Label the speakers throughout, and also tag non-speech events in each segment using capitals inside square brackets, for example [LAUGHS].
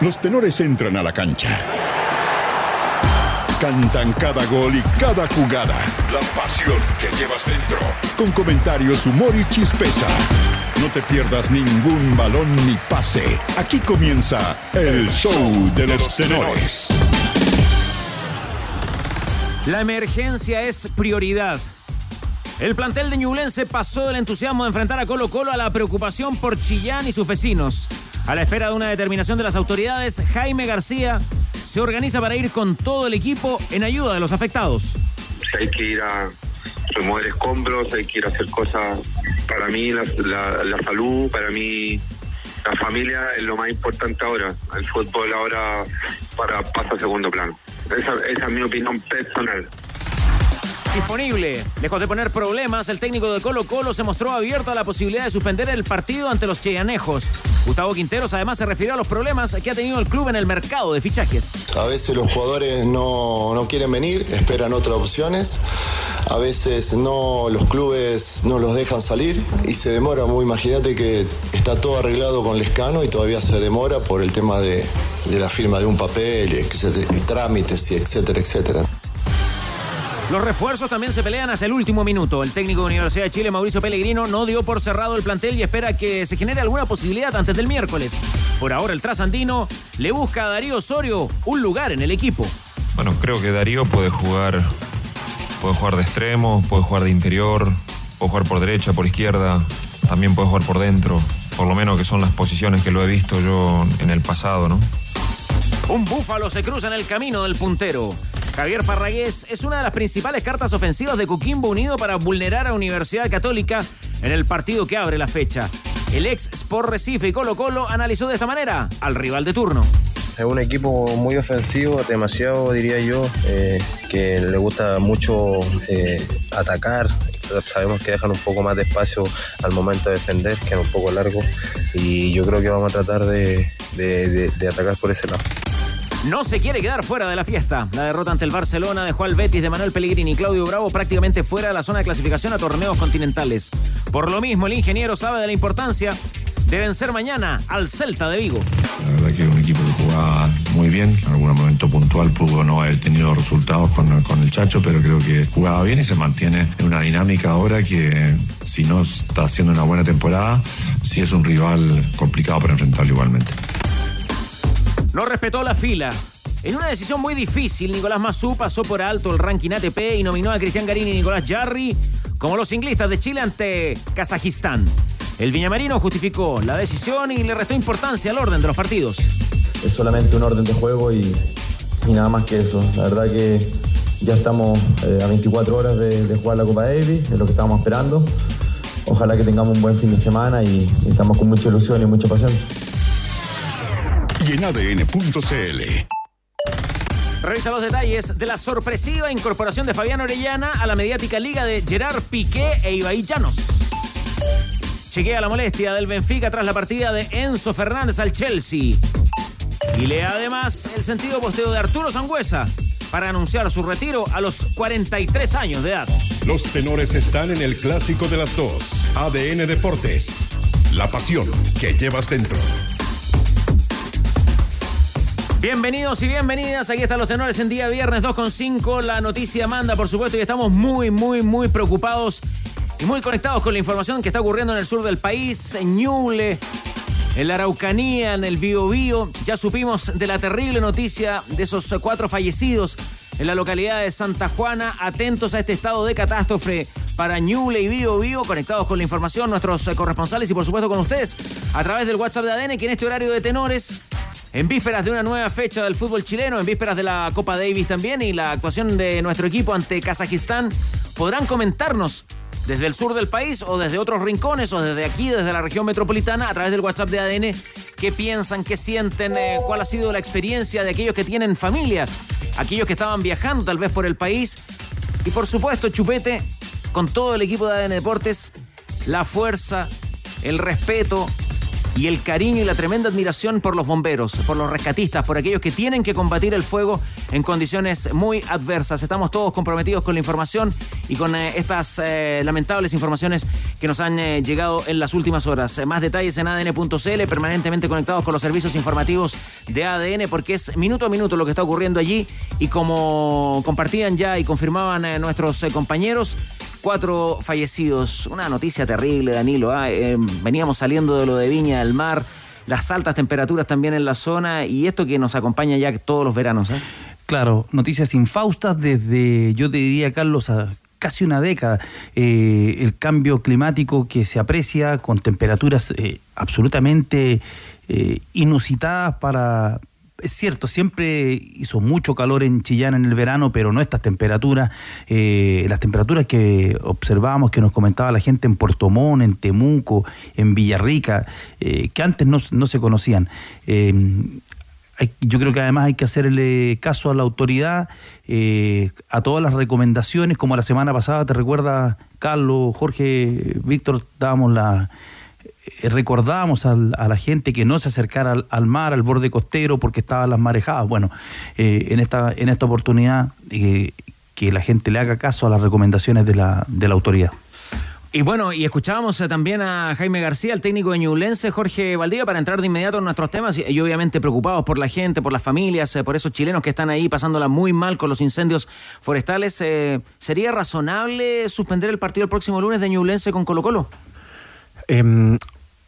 Speaker 1: Los tenores entran a la cancha. Cantan cada gol y cada jugada. La pasión que llevas dentro. Con comentarios, humor y chispeza. No te pierdas ningún balón ni pase. Aquí comienza el show de los tenores.
Speaker 2: La emergencia es prioridad. El plantel de Ñublense pasó del entusiasmo de enfrentar a Colo Colo a la preocupación por Chillán y sus vecinos. A la espera de una determinación de las autoridades, Jaime García se organiza para ir con todo el equipo en ayuda de los afectados.
Speaker 3: Hay que ir a remover escombros, hay que ir a hacer cosas. Para mí la, salud, para mí la familia es lo más importante ahora. El fútbol ahora para, pasa a segundo plano. esa es mi opinión personal
Speaker 2: disponible. Lejos de poner problemas, el técnico de Colo Colo se mostró abierto a la posibilidad de suspender el partido ante los cheyanejos. Gustavo Quinteros además se refirió a los problemas que ha tenido el club en el mercado de fichajes.
Speaker 4: A veces los jugadores no, no quieren venir, esperan otras opciones. A veces no, los clubes no los dejan salir y se demora. Muy, imagínate que está todo arreglado con Lescano y todavía se demora por el tema de, de la firma de un papel, trámites etcétera, etcétera.
Speaker 2: Los refuerzos también se pelean hasta el último minuto. El técnico de Universidad de Chile, Mauricio Pellegrino, no dio por cerrado el plantel y espera que se genere alguna posibilidad antes del miércoles. Por ahora, el trasandino le busca a Darío Osorio un lugar en el equipo.
Speaker 5: Bueno, creo que Darío puede jugar, puede jugar de extremo, puede jugar de interior, puede jugar por derecha, por izquierda, también puede jugar por dentro. Por lo menos que son las posiciones que lo he visto yo en el pasado, ¿no?
Speaker 2: Un búfalo se cruza en el camino del puntero. Javier Parragués es una de las principales cartas ofensivas de Coquimbo Unido para vulnerar a Universidad Católica en el partido que abre la fecha. El ex Sport Recife y Colo Colo analizó de esta manera al rival de turno.
Speaker 6: Es un equipo muy ofensivo, demasiado diría yo, eh, que le gusta mucho eh, atacar. Sabemos que dejan un poco más de espacio al momento de defender, que es un poco largo. Y yo creo que vamos a tratar de atacar por ese lado.
Speaker 2: No se quiere quedar fuera de la fiesta. La derrota ante el Barcelona dejó al Betis de Manuel Pellegrini y Claudio Bravo prácticamente fuera de la zona de clasificación a torneos continentales. Por lo mismo, el ingeniero sabe de la importancia de vencer mañana al Celta de Vigo.
Speaker 7: La verdad que es un equipo que jugaba muy bien. En algún momento puntual pudo no haber tenido resultados con, con el Chacho, pero creo que jugaba bien y se mantiene en una dinámica ahora que si no está haciendo una buena temporada, sí es un rival complicado para enfrentarlo igualmente.
Speaker 2: No respetó la fila. En una decisión muy difícil, Nicolás Mazú pasó por alto el ranking ATP y nominó a Cristian Garín y Nicolás Jarry como los inglistas de Chile ante Kazajistán. El viñamarino justificó la decisión y le restó importancia al orden de los partidos.
Speaker 8: Es solamente un orden de juego y, nada más que eso. La verdad que ya estamos eh, a 24 horas de, jugar la Copa Davis, es lo que estábamos esperando. Ojalá que tengamos un buen fin de semana y estamos con mucha ilusión y mucha pasión
Speaker 1: y en ADN.cl.
Speaker 2: Revisa los detalles de la sorpresiva incorporación de Fabián Orellana a la mediática liga de Gerard Piqué e Ibai Llanos. Chequea la molestia del Benfica tras la partida de Enzo Fernández al Chelsea. Y lea además el sentido posteo de Arturo Sangüesa para anunciar su retiro a los 43 años de edad.
Speaker 1: Los tenores están en el clásico de las dos. ADN Deportes. La pasión que llevas dentro.
Speaker 2: Bienvenidos y bienvenidas. Aquí están los tenores en día viernes 2.5. La noticia manda, por supuesto, y estamos muy, muy, muy preocupados y muy conectados con la información que está ocurriendo en el sur del país, en Ñuble, en la Araucanía, en el Biobío. Ya supimos de la terrible noticia de esos cuatro fallecidos en la localidad de Santa Juana. Atentos a este estado de catástrofe para Ñuble y Bio Bio, conectados con la información, nuestros corresponsales y por supuesto con ustedes a través del WhatsApp de ADN, que en este horario de tenores en vísperas de una nueva fecha del fútbol chileno, en vísperas de la Copa Davis también y la actuación de nuestro equipo ante Kazajistán, podrán comentarnos desde el sur del país o desde otros rincones o desde aquí, desde la región metropolitana, a través del WhatsApp de ADN, qué piensan, qué sienten, eh, cuál ha sido la experiencia de aquellos que tienen familia, aquellos que estaban viajando tal vez por el país. Y por supuesto, Chupete, con todo el equipo de ADN Deportes, la fuerza, el respeto y el cariño y la tremenda admiración por los bomberos, por los rescatistas, por aquellos que tienen que combatir el fuego en condiciones muy adversas. Estamos todos comprometidos con la información y con eh, estas eh, lamentables informaciones que nos han eh, llegado en las últimas horas. más detalles en adn.cl, permanentemente conectados con los servicios informativos de ADN, porque es minuto a minuto lo que está ocurriendo allí y como compartían ya y confirmaban nuestros compañeros, cuatro fallecidos. Una noticia terrible, Danilo. ¿ah? Eh, veníamos saliendo de lo de Viña del Mar, las altas temperaturas también en la zona y esto que nos acompaña ya todos los veranos. ¿eh?
Speaker 9: Claro, noticias infaustas desde, yo te diría, Carlos, a casi una década. Eh, el cambio climático que se aprecia con temperaturas absolutamente inusitadas para es cierto, siempre hizo mucho calor en Chillán en el verano, pero no estas temperaturas, eh, las temperaturas que observábamos, que nos comentaba la gente en Puerto Montt, en Temuco, en Villarrica, eh, que antes no, se conocían. Eh, yo creo que además hay que hacerle caso a la autoridad, a todas las recomendaciones, como la semana pasada, ¿te recuerda, Carlos, Jorge, Víctor? Dábamos la eh, recordábamos a la gente que no se acercara al, mar, al borde costero, porque estaban las marejadas. Bueno, eh, en, esta, en esta oportunidad eh, que la gente le haga caso a las recomendaciones de la, de la autoridad.
Speaker 2: Y bueno, y escuchábamos también a Jaime García, el técnico de Ñublense, Jorge Valdivia, para entrar de inmediato en nuestros temas y, obviamente preocupados por la gente, por las familias, por esos chilenos que están ahí pasándola muy mal con los incendios forestales. ¿Sería razonable suspender el partido el próximo lunes de Ñublense con Colo Colo?
Speaker 10: Em,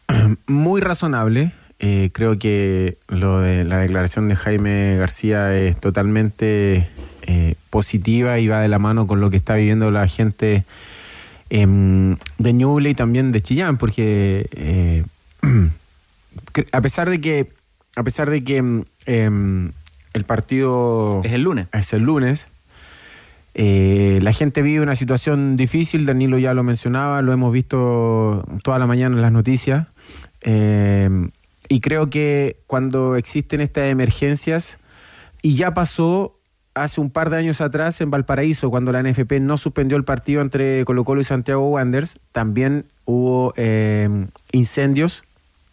Speaker 10: [CLEARS THROAT] muy razonable. Eh, creo que lo de la declaración de Jaime García es totalmente eh, positiva y va de la mano con lo que está viviendo la gente em, de Ñuble y también de Chillán, porque eh, [CLEARS THROAT] a pesar de que a pesar de que em, el partido
Speaker 2: es el lunes,
Speaker 10: es el lunes eh, la gente vive una situación difícil, Danilo ya lo mencionaba, lo hemos visto toda la mañana en las noticias. Eh, y creo que cuando existen estas emergencias, y ya pasó hace un par de años atrás en Valparaíso, cuando la NFP no suspendió el partido entre Colo Colo y Santiago Wanderers, también hubo eh, incendios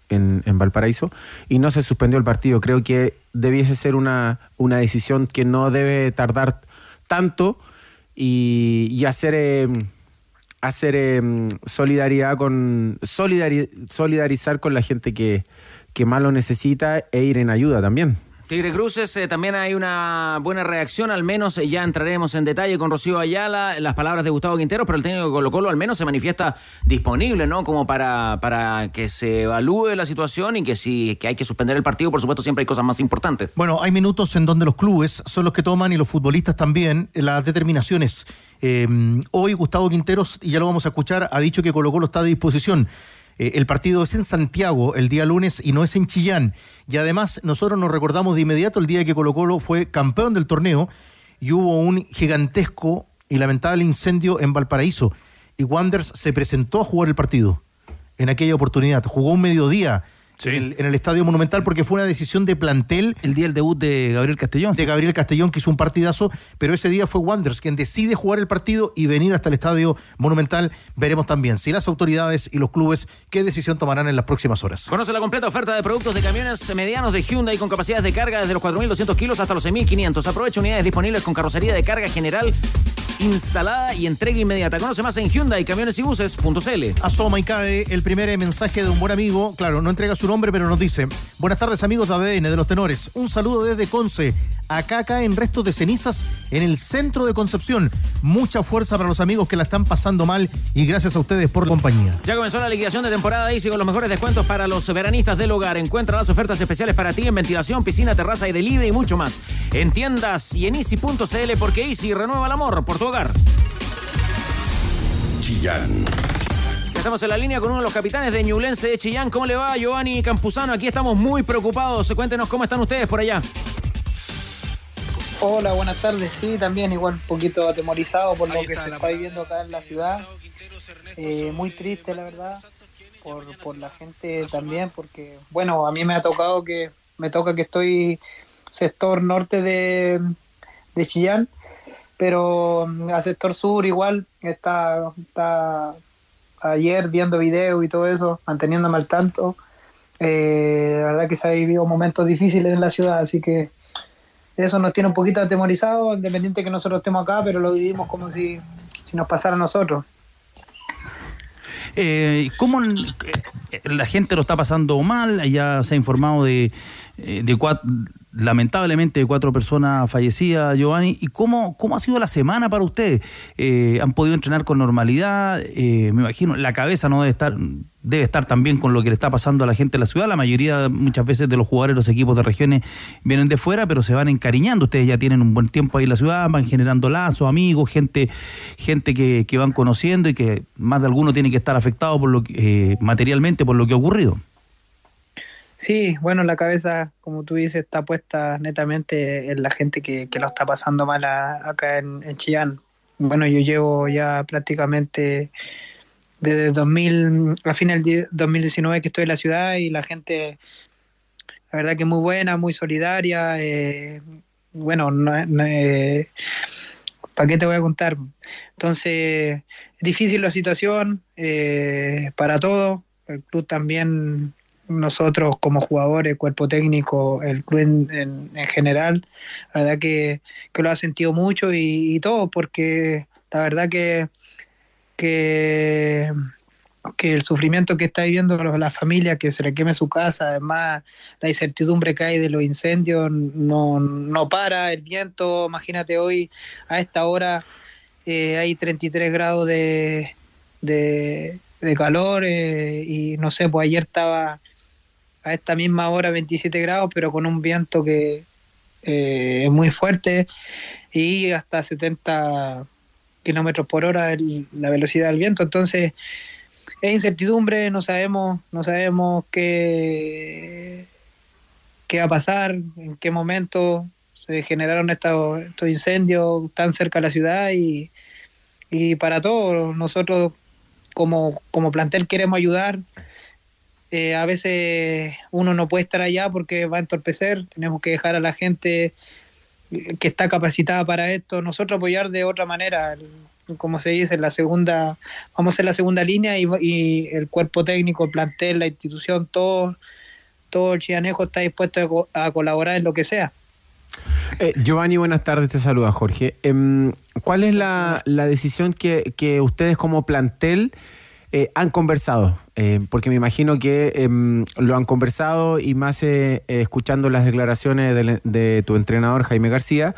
Speaker 10: en, en, Valparaíso y no se suspendió el partido. Creo que debiese ser una, una decisión que no debe tardar tanto y, hacer, em, hacer em, solidaridad con solidarizar con la gente que, que más lo necesita e ir en ayuda también.
Speaker 2: Tigre Cruces, eh, también hay una buena reacción, al menos eh, ya entraremos en detalle con Rocío Ayala, las palabras de Gustavo Quintero, pero el técnico de Colo Colo al menos se manifiesta disponible, ¿no? Como para, para que se evalúe la situación y que si que hay que suspender el partido, por supuesto, siempre hay cosas más importantes.
Speaker 11: Bueno, hay minutos en donde los clubes son los que toman y los futbolistas también las determinaciones. Eh, hoy Gustavo Quinteros, y ya lo vamos a escuchar, ha dicho que Colo Colo está a disposición eh, el partido es en Santiago el día lunes y no es en Chillán. Y además nosotros nos recordamos de inmediato el día que Colo Colo fue campeón del torneo y hubo un gigantesco y lamentable incendio en Valparaíso. Y Wanders se presentó a jugar el partido en aquella oportunidad. Jugó un mediodía en, el, Estadio Monumental porque fue una decisión de plantel.
Speaker 9: El día del debut de Gabriel Castellón.
Speaker 11: De Gabriel Castellón, que hizo un partidazo, pero ese día fue Wanderers quien decide jugar el partido y venir hasta el Estadio Monumental. Veremos también si las autoridades y los clubes qué decisión tomarán en las próximas horas.
Speaker 2: Conoce la completa oferta de productos de camiones medianos de Hyundai con capacidades de carga desde los 4.200 kilos hasta los 6.500. Aprovecha unidades disponibles con carrocería de carga general instalada y entrega inmediata. Conoce más en Hyundai, camiones y buses.cl.
Speaker 11: Asoma y cae el primer mensaje de un buen amigo. Claro, no entrega su nombre, pero nos dice: Buenas tardes, amigos de ADN de los tenores. Un saludo desde Conce. Acá caen restos de cenizas en el centro de Concepción. Mucha fuerza para los amigos que la están pasando mal y gracias a ustedes por compañía.
Speaker 2: Ya comenzó la liquidación de temporada y con los mejores descuentos para los veranistas del hogar. Encuentra las ofertas especiales para ti en ventilación, piscina, terraza y delivery y mucho más. En tiendas y en easy.cl porque Easy renueva el amor por tu hogar.
Speaker 1: Chillán.
Speaker 2: Estamos en la línea con uno de los capitanes de Ñublense de Chillán. ¿Cómo le va, Giovanni Campuzano? Aquí estamos muy preocupados. Cuéntenos cómo están ustedes por allá.
Speaker 12: Hola, buenas tardes. Sí, también igual un poquito atemorizado por lo que se está viviendo acá en la ciudad. Eh, muy triste, la verdad, por, por la gente también, porque, bueno, a mí me ha tocado que, me toca que estoy sector norte de, de Chillán, pero mm, a sector sur igual está, está ayer viendo videos y todo eso, manteniéndome al tanto Eh, la verdad que se ha vivido momentos difíciles en la ciudad, así que eso nos tiene un poquito atemorizados, independiente que nosotros estemos acá, pero lo vivimos como si, si nos pasara a nosotros.
Speaker 9: Eh, ¿Cómo eh, la gente lo está pasando mal? Ya se ha informado de, de cuatro, lamentablemente cuatro personas fallecidas, Giovanni. ¿Y cómo, cómo ha sido la semana para ustedes? Eh, ¿Han podido entrenar con normalidad? Eh, me imagino, la cabeza no debe estar, debe estar también con lo que le está pasando a la gente de la ciudad. La mayoría, muchas veces, de los jugadores de los equipos de regiones vienen de fuera, pero se van encariñando. Ustedes ya tienen un buen tiempo ahí en la ciudad, van generando lazos, amigos, gente, gente que, que van conociendo y que más de alguno tiene que estar afectado por lo que, eh, materialmente por lo que ha ocurrido.
Speaker 12: Sí, bueno, la cabeza, como tú dices, está puesta netamente en la gente que, que lo está pasando mal acá en, en Chillán. Bueno, yo llevo ya prácticamente desde 2000, a final de 2019 que estoy en la ciudad y la gente, la verdad que muy buena, muy solidaria. eh, bueno, no, eh, ¿para qué te voy a contar? Entonces, es difícil la situación eh, para todos. El club también nosotros como jugadores, cuerpo técnico, el club en, en- en general, la verdad que, que lo ha sentido mucho y, todo, porque la verdad que, que, que el sufrimiento que está viviendo la familia, que se le queme su casa, además la incertidumbre que hay de los incendios, no, no para, el viento, imagínate hoy a esta hora eh, hay 33 grados de, de, de calor eh, y no sé, pues ayer estaba a esta misma hora 27 grados, pero con un viento que eh, es muy fuerte y hasta 70 kilómetros por hora la velocidad del viento. Entonces, es incertidumbre, no sabemos, no sabemos qué, qué va a pasar, en qué momento se generaron estos, estos incendios tan cerca de la ciudad y, y para todos nosotros como, como plantel queremos ayudar. Eh, a veces uno no puede estar allá porque va a entorpecer, tenemos que dejar a la gente que está capacitada para esto, nosotros apoyar de otra manera, como se dice, la segunda, vamos a ser la segunda línea y, el cuerpo técnico, el plantel, la institución, todo, todo el chianejo está dispuesto a co- a colaborar en lo que sea.
Speaker 10: Eh, Giovanni, buenas tardes, te saluda Jorge. Em, ¿Cuál es la, decisión que ustedes como plantel eh, han conversado? Eh, porque me imagino que em, lo han conversado y más eh, eh, escuchando las declaraciones del- de, tu entrenador Jaime García,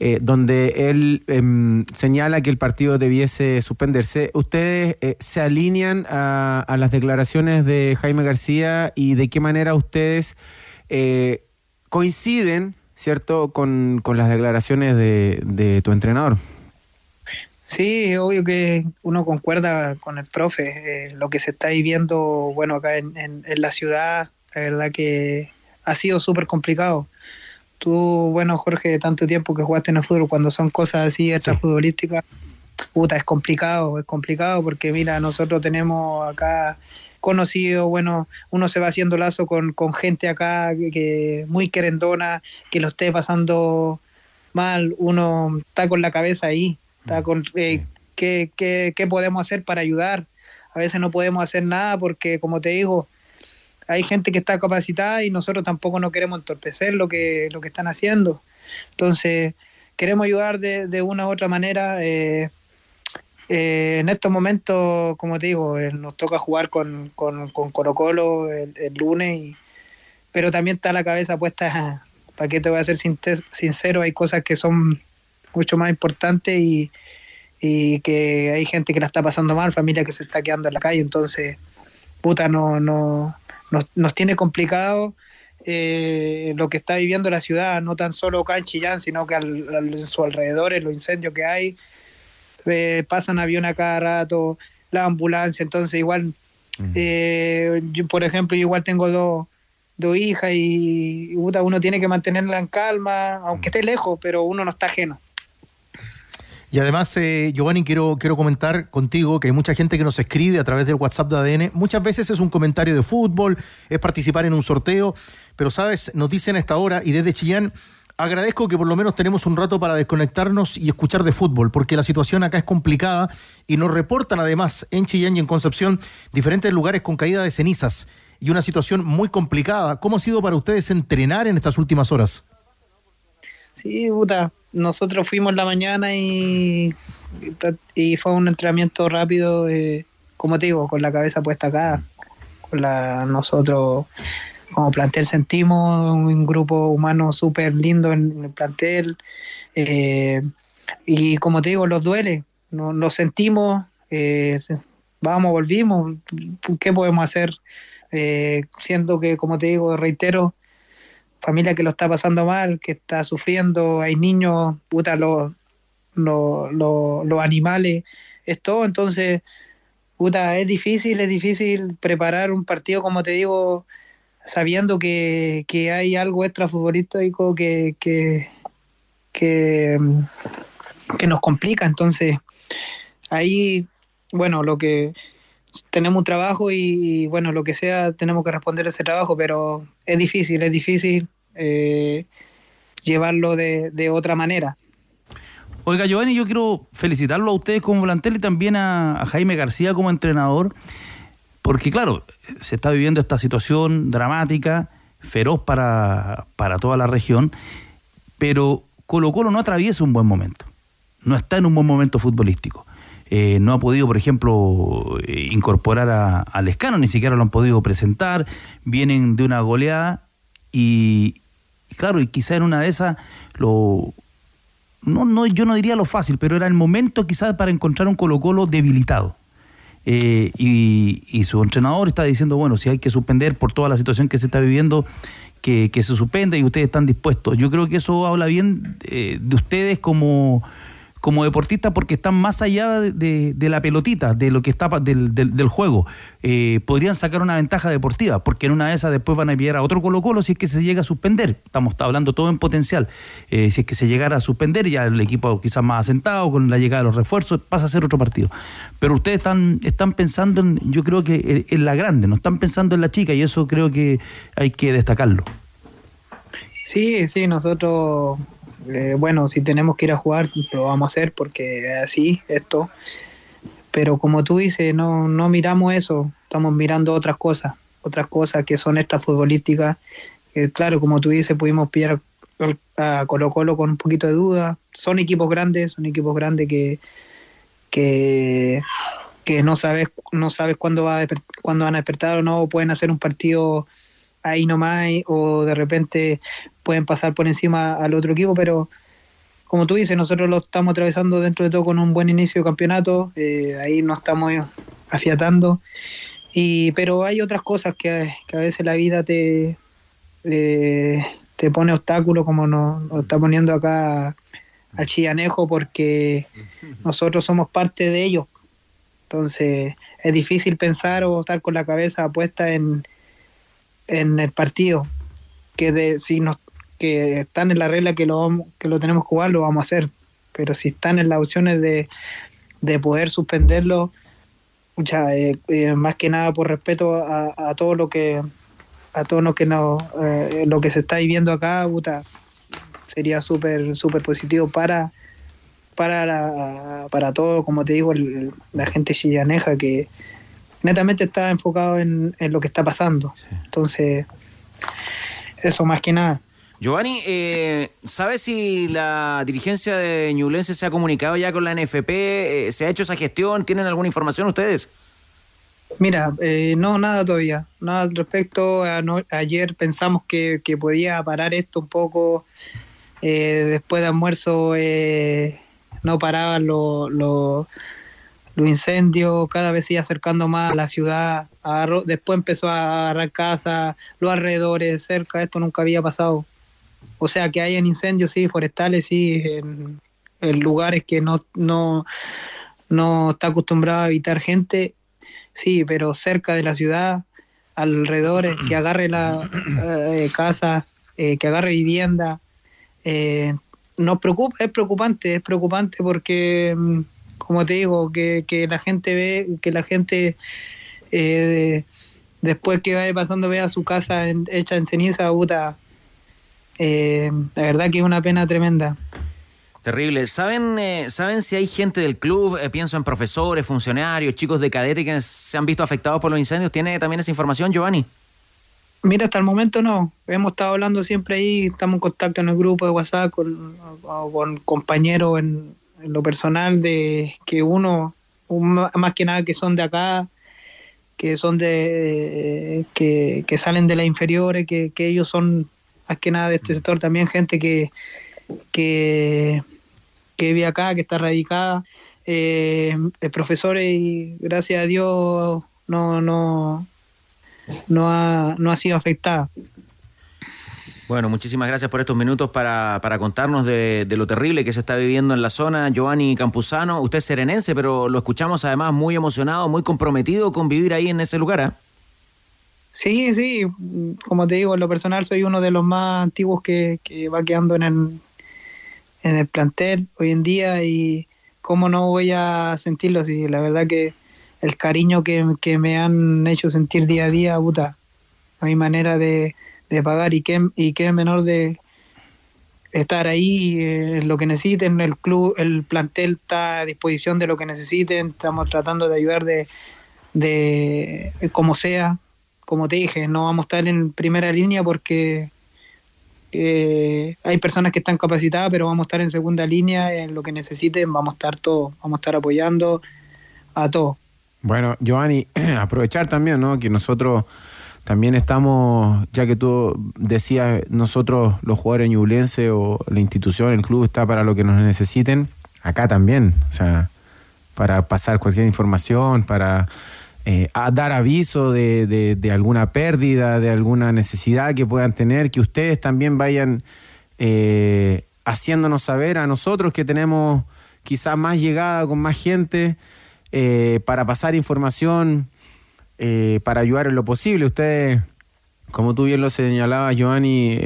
Speaker 10: eh, donde él em, señala que el partido debiese suspenderse. ¿Ustedes eh, se alinean a, a las declaraciones de Jaime García y de qué manera ustedes... eh, coinciden, ¿cierto?, con, con las declaraciones de, de tu entrenador.
Speaker 12: Sí, obvio que uno concuerda con el profe. eh, lo que se está viviendo, bueno, acá en, en- en la ciudad, la verdad que ha sido súper complicado. Tú, bueno, Jorge, de tanto tiempo que jugaste en el fútbol, cuando son cosas así extrafutbolísticas, puta, es complicado, es complicado porque, mira, nosotros tenemos acá conocido, bueno, uno se va haciendo lazo con, con gente acá que, que muy querendona, que lo esté pasando mal, uno está con la cabeza ahí, está con eh, ¿qué, qué, qué podemos hacer para ayudar. A veces no podemos hacer nada porque, como te digo, hay gente que está capacitada y nosotros tampoco no queremos entorpecer lo que, lo que están haciendo. Entonces, queremos ayudar de, de una u otra manera. eh, eh, en estos momentos, como te digo, eh, nos toca jugar con, con, con Colo Colo el, el lunes, y, pero también está la cabeza puesta, [LAUGHS] para qué te voy a ser sincero, hay cosas que son mucho más importantes y, y que hay gente que la está pasando mal, familia que se está quedando en la calle, entonces, puta, no, no, nos, nos tiene complicado eh, lo que está viviendo la ciudad, no tan solo acá en Chillán, sino que al, al- en sus alrededores, los incendios que hay, eh, pasan aviones a cada rato, la ambulancia, entonces igual, eh, yo, por ejemplo, yo igual tengo dos, dos hijas y, y, puta, uno tiene que mantenerla en calma, aunque esté lejos, pero uno no está ajeno.
Speaker 11: Y además, eh, Giovanni, quiero, quiero comentar contigo que hay mucha gente que nos escribe a través del WhatsApp de ADN. Muchas veces es un comentario de fútbol, es participar en un sorteo, pero sabes, nos dicen a esta hora y desde Chillán agradezco que por lo menos tenemos un rato para desconectarnos y escuchar de fútbol, porque la situación acá es complicada y nos reportan además en Chillán y en Concepción diferentes lugares con caída de cenizas y una situación muy complicada. ¿Cómo ha sido para ustedes entrenar en estas últimas horas?
Speaker 12: Sí, puta, nosotros fuimos la mañana y, y fue un entrenamiento rápido, eh, como te digo, con la cabeza puesta acá, con la nosotros como plantel sentimos un grupo humano súper lindo en el plantel eh, y como te digo, los duele, nos, sentimos, eh, vamos, volvimos, ¿qué podemos hacer? Eh, siendo que, como te digo, reitero, familia que lo está pasando mal, que está sufriendo, hay niños, puta, los, los, los animales, es todo, entonces, puta, es difícil, es difícil preparar un partido, como te digo, sabiendo que, que hay algo extrafutbolístico que, que, que, que nos complica. Entonces, ahí, bueno, lo que tenemos un trabajo y, bueno, lo que sea, tenemos que responder ese trabajo, pero es difícil, es difícil eh, llevarlo de, de, otra manera.
Speaker 9: Oiga, Giovanni, yo quiero felicitarlo a ustedes como volantel y también a, Jaime García como entrenador porque claro, se está viviendo esta situación dramática, feroz para, para toda la región, pero Colo Colo no atraviesa un buen momento, no está en un buen momento futbolístico. Eh, no ha podido, por ejemplo, eh, incorporar a, a, ni siquiera lo han podido presentar, vienen de una goleada y, claro, y quizá en una de esas lo... No, no, yo no diría lo fácil, pero era el momento quizás para encontrar un Colo Colo debilitado eh, y, su entrenador está diciendo, bueno, si hay que suspender por toda la situación que se está viviendo, que, que se suspenda y ustedes están dispuestos. Yo creo que eso habla bien eh, de ustedes como como deportistas porque están más allá de, la pelotita, de lo que está del, del, juego. Eh, podrían sacar una ventaja deportiva, porque en una de esas después van a enviar a otro Colo Colo si es que se llega a suspender. Estamos hablando todo en potencial. Eh, si es que se llegara a suspender, ya el equipo quizás más asentado, con la llegada de los refuerzos, pasa a ser otro partido. Pero ustedes están, están pensando, en, yo creo que en la grande, no están pensando en la chica, y eso creo que hay que destacarlo.
Speaker 12: Sí, sí, nosotros eh, bueno, si tenemos que ir a jugar, lo vamos a hacer porque es así, esto. Pero como tú dices, no, no miramos eso, estamos mirando otras cosas, otras cosas que son estas futbolísticas. claro, como tú dices, pudimos pillar a Colo Colo con un poquito de duda. Son equipos grandes, son equipos grandes que, que, que no sabes, no sabes cuándo, va a cuándo van a despertar o no, pueden hacer un partido ahí nomás o de repente pueden pasar por encima al otro equipo, pero como tú dices, nosotros lo estamos atravesando dentro de todo con un buen inicio de campeonato, eh, ahí nos estamos afiatando, y, pero hay otras cosas que, a veces la vida te, te pone obstáculos, como nos, está poniendo acá al Chillanejo, porque nosotros somos parte de ellos. Entonces es difícil pensar o estar con la cabeza puesta en, en el partido, que de, si nos que están en la regla que lo, que lo tenemos que jugar, lo vamos a hacer. Pero si están en las opciones de, de poder suspenderlo, ya, eh, eh, más que nada por respeto a, a, todo lo que a todo lo que no, eh, lo que se está viviendo acá, puta, sería súper súper positivo para para la, para todo, como te digo, la gente chillaneja que netamente está enfocado en, en lo que está pasando. Entonces, eso más que nada.
Speaker 2: Giovanni, eh, ¿sabes si la dirigencia de Ñublense se ha comunicado ya con la NFP? Eh, ¿Se ha hecho esa gestión? ¿Tienen alguna información ustedes?
Speaker 12: Mira, eh, no, nada todavía. Nada al respecto. ayer pensamos que, podía parar esto un poco. Eh, después de almuerzo no paraban los lo, incendios, cada vez iba acercando más a la ciudad. después empezó a agarrar casas, los alrededores, cerca. Esto nunca había pasado. O sea, que hayan incendios, sí, forestales, sí, en, lugares que no, no, no está acostumbrado a habitar gente, sí, pero cerca de la ciudad, alrededor, que [CLEARS THROAT] agarre la eh, casa, eh, que agarre vivienda. Eh, nos preocupa, es preocupante, es preocupante porque, mm, como te digo, que, que la gente ve, que la gente después que vaya pasando vea su casa hecha en ceniza, puta, eh, la verdad que es una pena tremenda.
Speaker 2: Terrible. ¿Saben, eh, ¿Saben si hay gente del club, eh, pienso en profesores, funcionarios, chicos de cadete que se han visto afectados por los incendios? ¿Tiene también esa información, Giovanni?
Speaker 12: Mira, hasta el momento no. Hemos estado hablando siempre ahí, estamos en contacto en el grupo de WhatsApp con, con compañeros en, lo personal de que uno, más que nada que son de acá, que son de que, que salen de las inferiores, que, que ellos son más que nada de este sector también gente que, que, que vive acá, que está radicada, eh, profesores y gracias a Dios no, no, no, ha, no ha sido afectada.
Speaker 2: Bueno, muchísimas gracias por estos minutos para, para contarnos de, de, lo terrible que se está viviendo en la zona. Giovanni Campuzano, usted es serenense, pero lo escuchamos además muy emocionado, muy comprometido con vivir ahí en ese lugar. ¿eh?
Speaker 12: Sí, sí, como te digo, en lo personal soy uno de los más antiguos que, va quedando en el, plantel hoy en día y cómo no voy a sentirlo así. La verdad que el cariño que, me han hecho sentir día a día, puta, no hay manera de, de pagar y qué, y qué menor de estar ahí eh, lo que necesiten. El club, el plantel está a disposición de lo que necesiten. Estamos tratando de ayudar de, de como sea. Como te dije, no vamos a estar en primera línea porque eh, hay personas que están capacitadas, pero vamos a estar en segunda línea, en lo que necesiten, vamos a estar todos, vamos a estar apoyando a todos.
Speaker 10: Bueno, Giovanni, [CLEARS THROAT] aprovechar también, ¿no? Que nosotros también estamos, ya que tú decías, nosotros los jugadores ñublenses o la institución, el club está para lo que nos necesiten, acá también, o sea, para pasar cualquier información, para eh, a dar aviso de, de, alguna pérdida, de alguna necesidad que puedan tener, que ustedes también vayan eh, haciéndonos saber a nosotros que tenemos quizás más llegada con más gente eh, para pasar información, para ayudar en lo posible. Ustedes, como tú bien lo señalabas, Giovanni,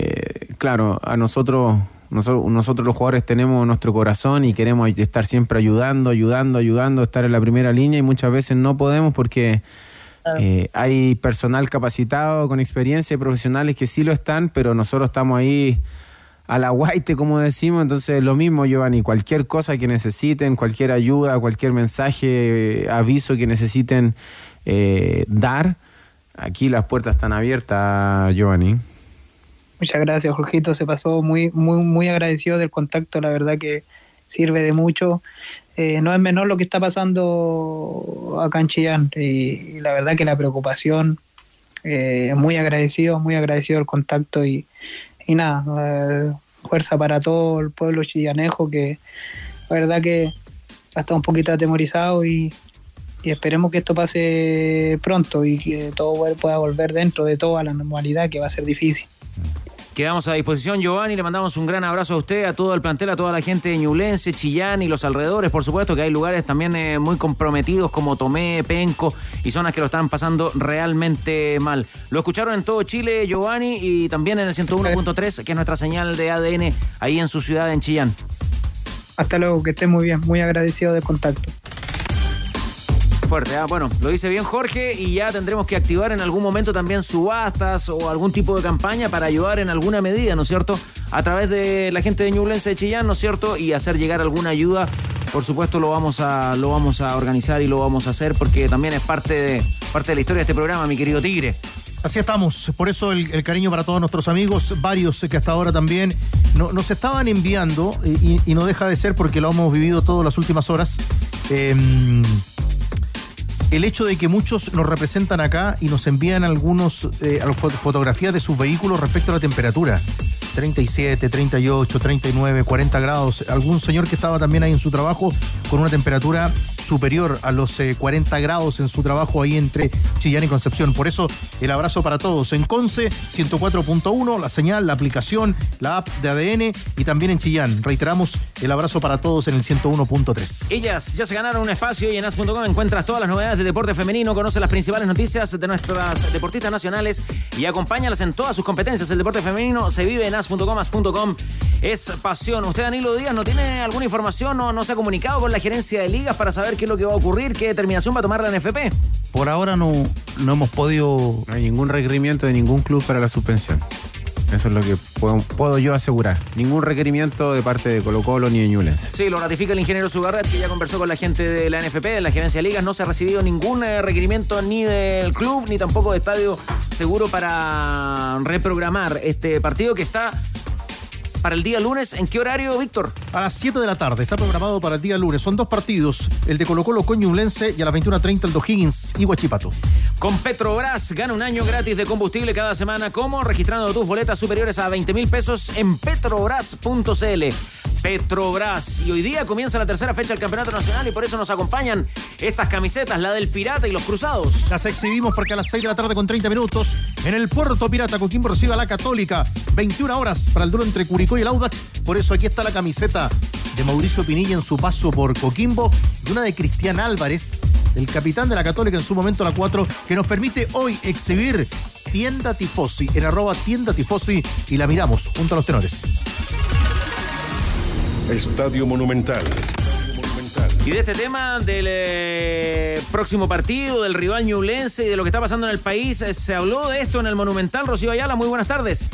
Speaker 10: claro, a nosotros nosotros, nosotros los jugadores tenemos nuestro corazón y queremos estar siempre ayudando, ayudando, ayudando, estar en la primera línea y muchas veces no podemos porque eh, hay personal capacitado con experiencia y profesionales que sí lo están, pero nosotros estamos ahí a la guaite, como decimos, entonces lo mismo, Giovanni, cualquier cosa que necesiten, cualquier ayuda, cualquier mensaje, aviso que necesiten eh, dar, aquí las puertas están abiertas, Giovanni.
Speaker 12: Muchas gracias, Jorgito. Se pasó muy, muy, muy agradecido del contacto. La verdad que sirve de mucho. Eh, no es menor lo que está pasando acá en Chillán. Y, la verdad que la preocupación, eh, muy agradecido, muy agradecido el contacto. Y, nada, eh, fuerza para todo el pueblo chillanejo que la verdad que ha estado un poquito atemorizado y esperemos que esto pase pronto y que todo pueda volver dentro de toda la normalidad que va a ser difícil.
Speaker 2: Quedamos a disposición, Giovanni. Le mandamos un gran abrazo a usted, a todo el plantel, a toda la gente de Ñublense, Chillán y los alrededores. Por supuesto que hay lugares también eh, muy comprometidos como Tomé, Penco y zonas que lo están pasando realmente mal. Lo escucharon en todo Chile, Giovanni, y también en el 101.3, que es nuestra señal de ADN ahí en su ciudad, en Chillán.
Speaker 12: Hasta luego, que esté muy bien. Muy agradecido del contacto.
Speaker 2: Fuerte, ah, bueno, lo dice bien Jorge y ya tendremos que activar en algún momento también subastas o algún tipo de campaña para ayudar en alguna medida, ¿no es cierto? A través de la gente de Ñublense de Chillán, ¿no es cierto? Y hacer llegar alguna ayuda, por supuesto lo vamos a, lo vamos a organizar y lo vamos a hacer porque también es parte de, parte de la historia de este programa, mi querido Tigre.
Speaker 11: Así estamos, por eso el, cariño para todos nuestros amigos, varios que hasta ahora también no, nos estaban enviando, y, no deja de ser porque lo hemos vivido todas las últimas horas, eh, el hecho de que muchos nos representan acá y nos envían algunos eh, fotografías de sus vehículos respecto a la temperatura. 37, 38, 39, 40 grados. Algún señor que estaba también ahí en su trabajo con una temperatura superior a los eh, 40 grados en su trabajo ahí entre Chillán y Concepción. Por eso el abrazo para todos. En Conce 104.1, la señal, la aplicación, la app de ADN y también en Chillán. Reiteramos el abrazo para todos en el 101.3.
Speaker 2: Ellas ya se ganaron un espacio y en as.com encuentras todas las novedades de deporte femenino, conoce las principales noticias de nuestras deportistas nacionales y acompáñalas en todas sus competencias. El deporte femenino se vive en es pasión. ¿Usted, Danilo Díaz, no tiene alguna información o no se ha comunicado con la gerencia de ligas para saber qué es lo que va a ocurrir, qué determinación va a tomar la NFP?
Speaker 9: Por ahora no, no hemos podido...
Speaker 10: No hay ningún requerimiento de ningún club para la suspensión. Eso es lo que puedo, yo asegurar. Ningún requerimiento de parte de Colo Colo ni de Ñublense.
Speaker 2: Sí, lo ratifica el ingeniero Sugarret, que ya conversó con la gente de la NFP, de la gerencia de ligas. No se ha recibido ningún eh, requerimiento ni del club, ni tampoco de estadio seguro para reprogramar este partido que está para el día lunes. ¿En qué horario, Víctor?
Speaker 11: A las 7 de la tarde. Está programado para el día lunes. Son dos partidos. El de Colo Colo con Ñublense y a las 21.30 el de O'Higgins y Huachipato.
Speaker 2: Con Petrobras gana un año gratis de combustible cada semana. ¿Cómo? Registrando tus boletas superiores a 20 mil pesos en petrobras.cl. Petrobras. Y hoy día comienza la tercera fecha del Campeonato Nacional y por eso nos acompañan estas camisetas, la del Pirata y los Cruzados.
Speaker 11: Las exhibimos porque a las 6 de la tarde con 30 minutos en el Puerto Pirata Coquimbo recibe a la Católica. 21 horas para el duelo entre Curicó y el Audax. Por eso aquí está la camiseta de Mauricio Pinilla en su paso por Coquimbo y una de Cristian Álvarez, el capitán de la Católica en su momento la 4, que nos permite hoy exhibir Tienda Tifosi en arroba Tienda Tifosi y la miramos junto a los tenores.
Speaker 1: Estadio Monumental.
Speaker 2: Y de este tema del eh, próximo partido, del rival ñublense y de lo que está pasando en el país, eh, se habló de esto en el Monumental. Rocío Ayala, muy buenas tardes.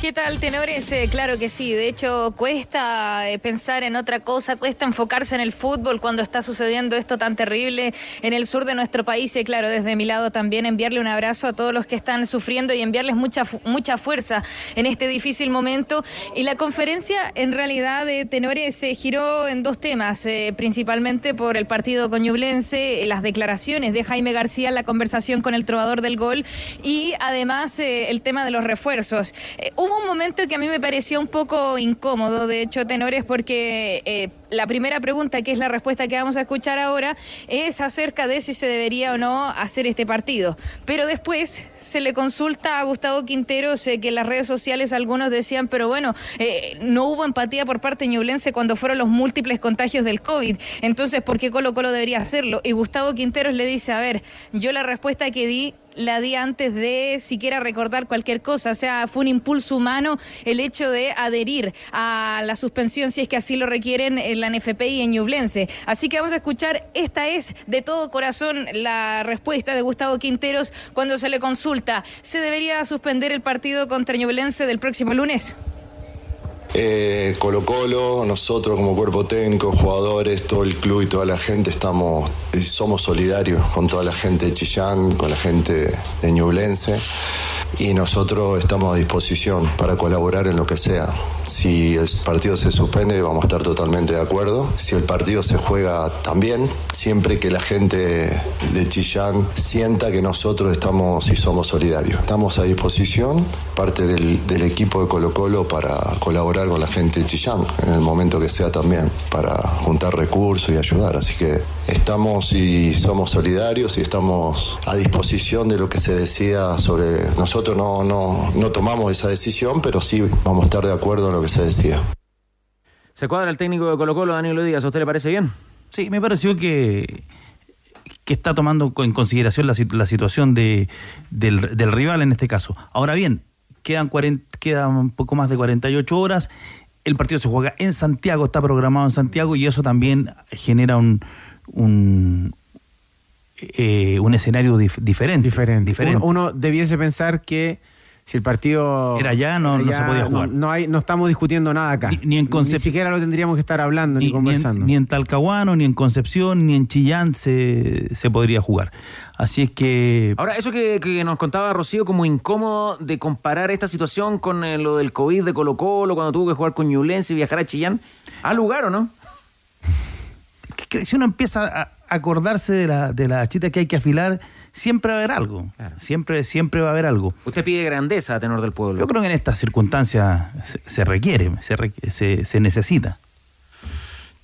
Speaker 13: ¿Qué tal, tenores? Eh, claro que sí. De hecho, cuesta eh, pensar en otra cosa, cuesta enfocarse en el fútbol cuando está sucediendo esto tan terrible en el sur de nuestro país. Y claro, desde mi lado también enviarle un abrazo a todos los que están sufriendo y enviarles mucha, mucha fuerza en este difícil momento. Y la conferencia, en realidad, de tenores se giró en dos temas, eh, principalmente por el partido coñublense, las declaraciones de Jaime García, la conversación con el trovador del gol y además el tema de los refuerzos hubo un momento que a mí me pareció un poco incómodo, de hecho, tenores, porque eh, la primera pregunta, que es la respuesta que vamos a escuchar ahora, es acerca de si se debería o no hacer este partido. Pero después se le consulta a Gustavo Quinteros que en las redes sociales algunos decían, pero bueno, eh, no hubo empatía por parte ñublense cuando fueron los múltiples contagios del COVID. Entonces, ¿por qué Colo Colo debería hacerlo? Y Gustavo Quinteros le dice, a ver, yo la respuesta que di la di antes de siquiera recordar cualquier cosa. O sea, fue un impulso humano el hecho de adherir a la suspensión, si es que así lo requieren la NFP y en Ñublense. Así que vamos a escuchar, esta es de todo corazón la respuesta de Gustavo Quinteros cuando se le consulta, ¿se debería suspender el partido contra Ñublense del próximo lunes?
Speaker 4: Eh, Colo Colo, nosotros como cuerpo técnico, jugadores, todo el club y toda la gente estamos, somos solidarios con toda la gente de Chillán, con la gente de Ñublense y nosotros estamos a disposición para colaborar en lo que sea. Si el partido se suspende, vamos a estar totalmente de acuerdo. Si el partido se juega también, siempre que la gente de Chillán sienta que nosotros estamos y somos solidarios. Estamos a disposición, parte del, del equipo de Colo Colo, para colaborar con la gente de Chillán en el momento que sea también, para juntar recursos y ayudar. Así que estamos y somos solidarios y estamos a disposición de lo que se decía sobre nosotros no, no, no tomamos esa decisión, pero sí vamos a estar de acuerdo en lo que se decía.
Speaker 2: ¿Se cuadra el técnico de Colo Colo, Daniel Díaz? ¿A usted le parece bien?
Speaker 9: Sí, me pareció que, que está tomando en consideración la, la situación de, del, del, rival en este caso. Ahora bien, quedan, 40, quedan un poco más de 48 horas. El partido se juega en Santiago, está programado en Santiago y eso también genera un, un, eh, un escenario dif diferente.
Speaker 10: Diferente. diferente. Uno, uno, debiese pensar que si el partido
Speaker 9: era ya, no, no se podía jugar.
Speaker 10: No, no, hay, no estamos discutiendo nada acá.
Speaker 9: Ni, ni en
Speaker 10: Concep... Ni siquiera lo tendríamos que estar hablando ni, ni conversando.
Speaker 9: En, ni en, Talcahuano, ni en Concepción, ni en Chillán se, se podría jugar. Así es que.
Speaker 2: Ahora, eso que, que, nos contaba Rocío, como incómodo de comparar esta situación con eh, lo del COVID de Colo-Colo, cuando tuvo que jugar con Ñublense y viajar a Chillán, ¿ha lugar o no?
Speaker 9: Si uno empieza a acordarse de la, de la chita que hay que afilar, siempre va a haber algo. Claro. Siempre, siempre va a haber algo.
Speaker 2: Usted pide grandeza a tenor del pueblo.
Speaker 9: Yo creo que en estas circunstancias se, se requiere, se, se, se, necesita.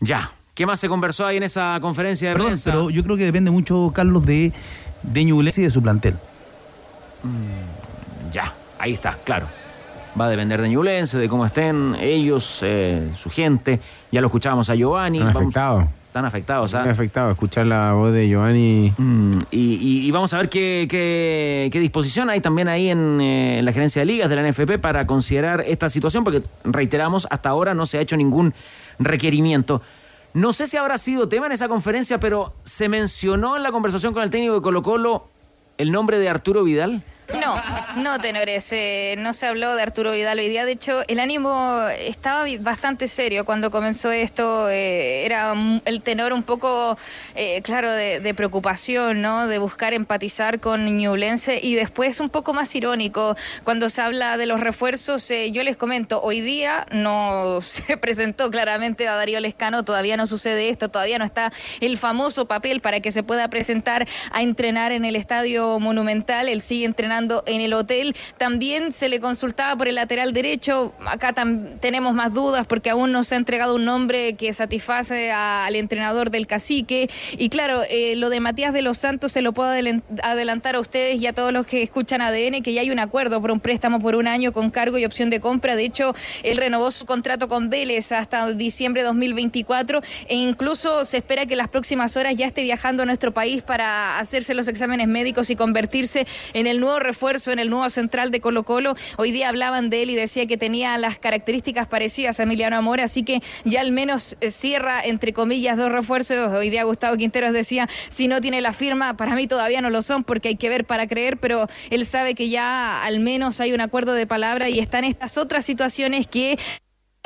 Speaker 2: Ya. ¿Qué más se conversó ahí en esa conferencia de
Speaker 9: Perdón,
Speaker 2: prensa?
Speaker 9: Pero yo creo que depende mucho, Carlos, de, de Ñublense y de su plantel.
Speaker 2: Mm, ya, ahí está, claro. Va a depender de Ñublense, de cómo estén ellos, eh, su gente. Ya lo escuchábamos a Giovanni.
Speaker 10: Están afectados.
Speaker 2: Están afectados. ¿ah?
Speaker 10: Están afectados. Escuchar la voz de Giovanni.
Speaker 2: Mm, y, y, y, vamos a ver qué, qué, qué, disposición hay también ahí en, eh, la gerencia de ligas de la NFP para considerar esta situación, porque reiteramos, hasta ahora no se ha hecho ningún requerimiento. No sé si habrá sido tema en esa conferencia, pero se mencionó en la conversación con el técnico de Colo Colo el nombre de Arturo Vidal.
Speaker 13: No, no, tenores. Eh, no se habló de Arturo Vidal hoy día. De hecho, el ánimo estaba bastante serio cuando comenzó esto. Eh, era el tenor un poco, eh, claro, de, preocupación, ¿no? De buscar empatizar con Ñublense. Y después un poco más irónico, cuando se habla de los refuerzos, yo les comento, hoy día no [LAUGHS] se presentó claramente a Darío Lescano. Todavía no sucede esto. Todavía no está el famoso papel para que se pueda presentar a entrenar en el Estadio Monumental. Él sigue entrenando en el hotel. También se le consultaba por el lateral derecho. Acá tenemos más dudas porque aún no se ha entregado un nombre que satisface al entrenador del cacique. Y claro, eh, lo de Matías de los Santos se lo puedo adelantar a ustedes y a todos los que escuchan ADN que ya hay un acuerdo por un préstamo por un año con cargo y opción de compra. De hecho, él renovó su contrato con Vélez hasta diciembre de 2024 e incluso se espera que las próximas horas ya esté viajando a nuestro país para hacerse los exámenes médicos y convertirse en el nuevo refuerzo en el nuevo central de Colo Colo. Hoy día hablaban de él y decía que tenía las características parecidas a Emiliano Amor, así que ya al menos eh, cierra, entre comillas, dos refuerzos. Hoy día Gustavo Quinteros decía, si no tiene la firma, para mí todavía no lo son porque hay que ver para creer, pero él sabe que ya al menos hay un acuerdo de palabra y están estas otras situaciones que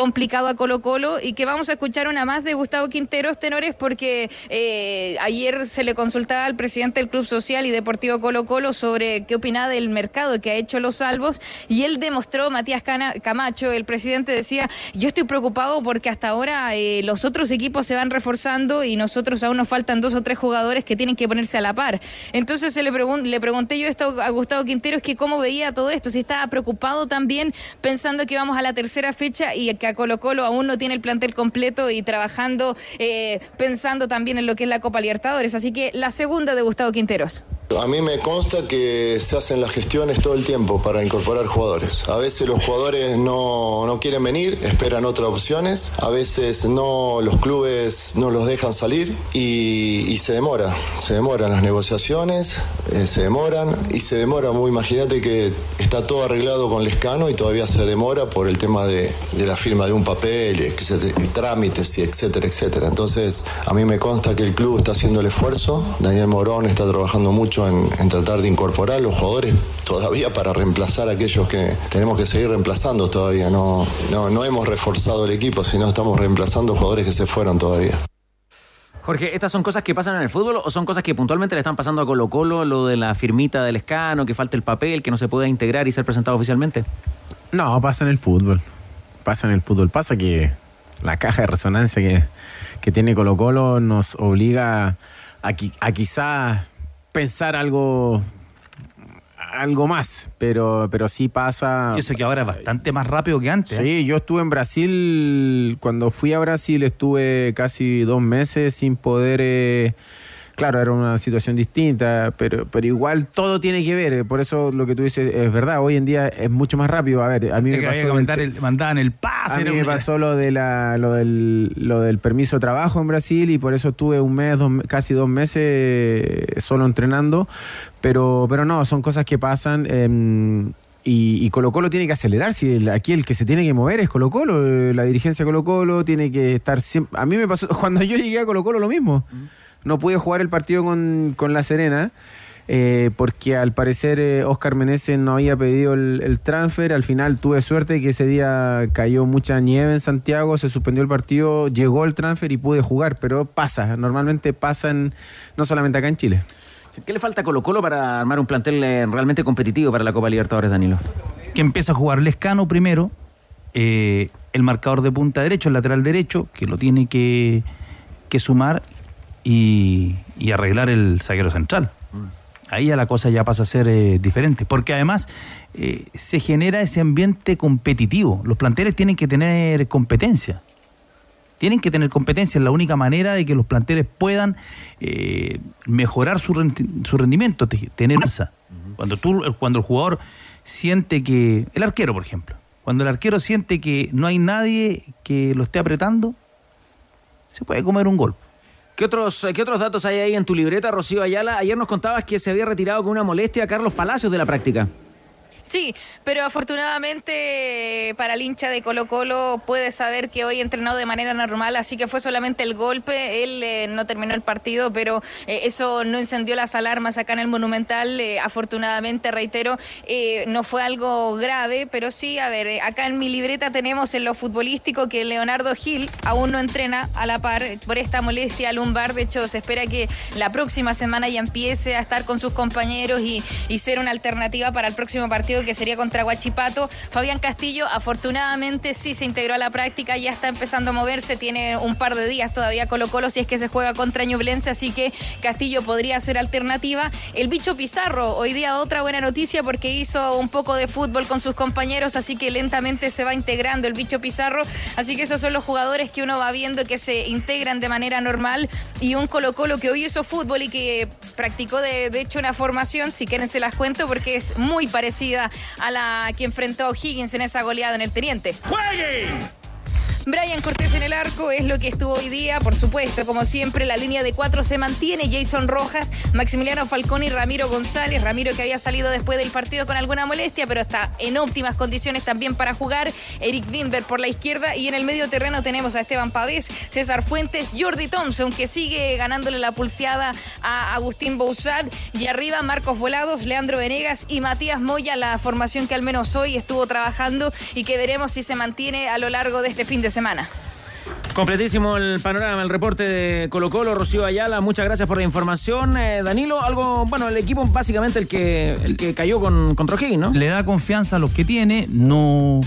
Speaker 13: complicado a Colo Colo y que vamos a escuchar una más de Gustavo Quinteros, tenores, porque eh, ayer se le consultaba al presidente del Club Social y Deportivo Colo Colo sobre qué opinaba del mercado que ha hecho los salvos y él demostró, Matías Camacho, el presidente decía, yo estoy preocupado porque hasta ahora eh, los otros equipos se van reforzando y nosotros aún nos faltan dos o tres jugadores que tienen que ponerse a la par. Entonces se le, le pregunté yo esto a Gustavo Quinteros que cómo veía todo esto, si estaba preocupado también pensando que vamos a la tercera fecha y que Colo Colo aún no tiene el plantel completo y trabajando, eh, pensando también en lo que es la Copa Libertadores. Así que la segunda de Gustavo Quinteros.
Speaker 4: A mí me consta que se hacen las gestiones todo el tiempo para incorporar jugadores. A veces los jugadores no, no, quieren venir, esperan otras opciones. A veces no, los clubes no los dejan salir y, se demora. Se demoran las negociaciones, eh, se demoran y se demora muy. Imagínate que está todo arreglado con Lescano y todavía se demora por el tema de, de la firma de un papel, eh, trámites y etcétera, etcétera. Entonces, a mí me consta que el club está haciendo el esfuerzo. Daniel Morón está trabajando mucho en, tratar de incorporar a los jugadores todavía para reemplazar a aquellos que tenemos que seguir reemplazando todavía. No, no, no hemos reforzado el equipo, sino estamos reemplazando jugadores que se fueron todavía.
Speaker 2: Jorge, ¿estas son cosas que pasan en el fútbol o son cosas que puntualmente le están pasando a Colo Colo, lo de la firmita del escano, que falta el papel, que no se pueda integrar y ser presentado oficialmente?
Speaker 10: No, pasa en el fútbol. Pasa en el fútbol. Pasa que la caja de resonancia que, que tiene Colo Colo nos obliga a, a quizás pensar algo algo más, pero, pero sí pasa.
Speaker 9: Yo sé que ahora es bastante más rápido que antes.
Speaker 10: Sí, ¿eh? yo estuve en Brasil, cuando fui a Brasil estuve casi dos meses sin poder eh, claro, era una situación distinta, pero, pero igual todo tiene que ver. Por eso lo que tú dices es verdad. Hoy en día es mucho más rápido. A ver, a mí me pasó.
Speaker 9: el, mandaban el pase.
Speaker 10: A mí me pasó lo, de la, lo, del, lo del permiso de trabajo en Brasil y por eso tuve un mes, casi dos meses solo entrenando. Pero, pero no, son cosas que pasan. Em, y, Colo Colo tiene que acelerar. Si aquí el que se tiene que mover es Colo Colo. La dirigencia Colo Colo tiene que estar siempre. A mí me pasó, [LAUGHS] cuando yo llegué a Colo Colo, lo mismo no pude jugar el partido con, La Serena. Eh, porque al parecer eh, Oscar Meneses no había pedido el, transfer. Al final tuve suerte que ese día cayó mucha nieve en Santiago, se suspendió el partido, llegó el transfer y pude jugar, pero pasa, normalmente pasa no solamente acá en Chile.
Speaker 2: ¿Qué le falta a Colo Colo para armar un plantel eh, realmente competitivo para la Copa Libertadores, Danilo?
Speaker 9: Que empieza a jugar Lescano primero, el marcador de punta derecho, el lateral derecho, que lo tiene que, que sumar y, arreglar el zaguero central. Ahí ya la cosa ya pasa a ser eh, diferente, porque además eh, se genera ese ambiente competitivo. Los planteles tienen que tener competencia. Tienen que tener competencia, es la única manera de que los planteles puedan eh, mejorar su, su, rendimiento, tener fuerza. Cuando, tú, cuando el jugador siente que. El arquero, por ejemplo. Cuando el arquero siente que no hay nadie que lo esté apretando, se puede comer un golpe.
Speaker 2: ¿Qué otros, ¿Qué otros datos hay ahí en tu libreta, Rocío Ayala? Ayer nos contabas que se había retirado con una molestia a Carlos Palacios de la práctica.
Speaker 13: Sí, pero afortunadamente para el hincha de Colo Colo puede saber que hoy entrenó de manera normal, así que fue solamente el golpe, él eh, no terminó el partido, pero eh, eso no encendió las alarmas acá en el Monumental, eh, afortunadamente, reitero, no fue algo grave, pero sí, a ver, acá en mi libreta tenemos en lo futbolístico que Leonardo Gil aún no entrena a la par por esta molestia lumbar, de hecho se espera que la próxima semana ya empiece a estar con sus compañeros y, y ser una alternativa para el próximo partido que sería contra Guachipato. Fabián Castillo, afortunadamente, sí se integró a la práctica, ya está empezando a moverse, tiene un par de días todavía Colo Colo si es que se juega contra Ñublense, así que Castillo podría ser alternativa. El bicho Pizarro, hoy día otra buena noticia porque hizo un poco de fútbol con sus compañeros, así que lentamente se va integrando el bicho Pizarro, así que esos son los jugadores que uno va viendo que se integran de manera normal y un Colo Colo que hoy hizo fútbol y que practicó de hecho una formación, si quieren se las cuento porque es muy parecida a la que enfrentó Higgins en esa goleada en el Teniente. ¡Jueguen! Brian Cortés en el arco es lo que estuvo hoy día, por supuesto, como siempre, la línea de cuatro se mantiene, Jason Rojas, Maximiliano Falcón y Ramiro González, Ramiro que había salido después del partido con alguna molestia, pero está en óptimas condiciones también para jugar, Eric Wimber por la izquierda y en el medio terreno tenemos a Esteban Pavés, César Fuentes, Jordi Thompson que sigue ganándole la pulseada a Agustín Bouzat y arriba Marcos Volados, Leandro Venegas y Matías Moya, la formación que al menos hoy estuvo trabajando y que veremos si se mantiene a lo largo de este fin de semana.
Speaker 2: Completísimo el panorama, el reporte de Colo Colo, Rocío Ayala, muchas gracias por la información. Eh, Danilo, algo, bueno, el equipo básicamente el que, el que cayó con, con ¿no?
Speaker 9: Le da confianza a los que tiene, no,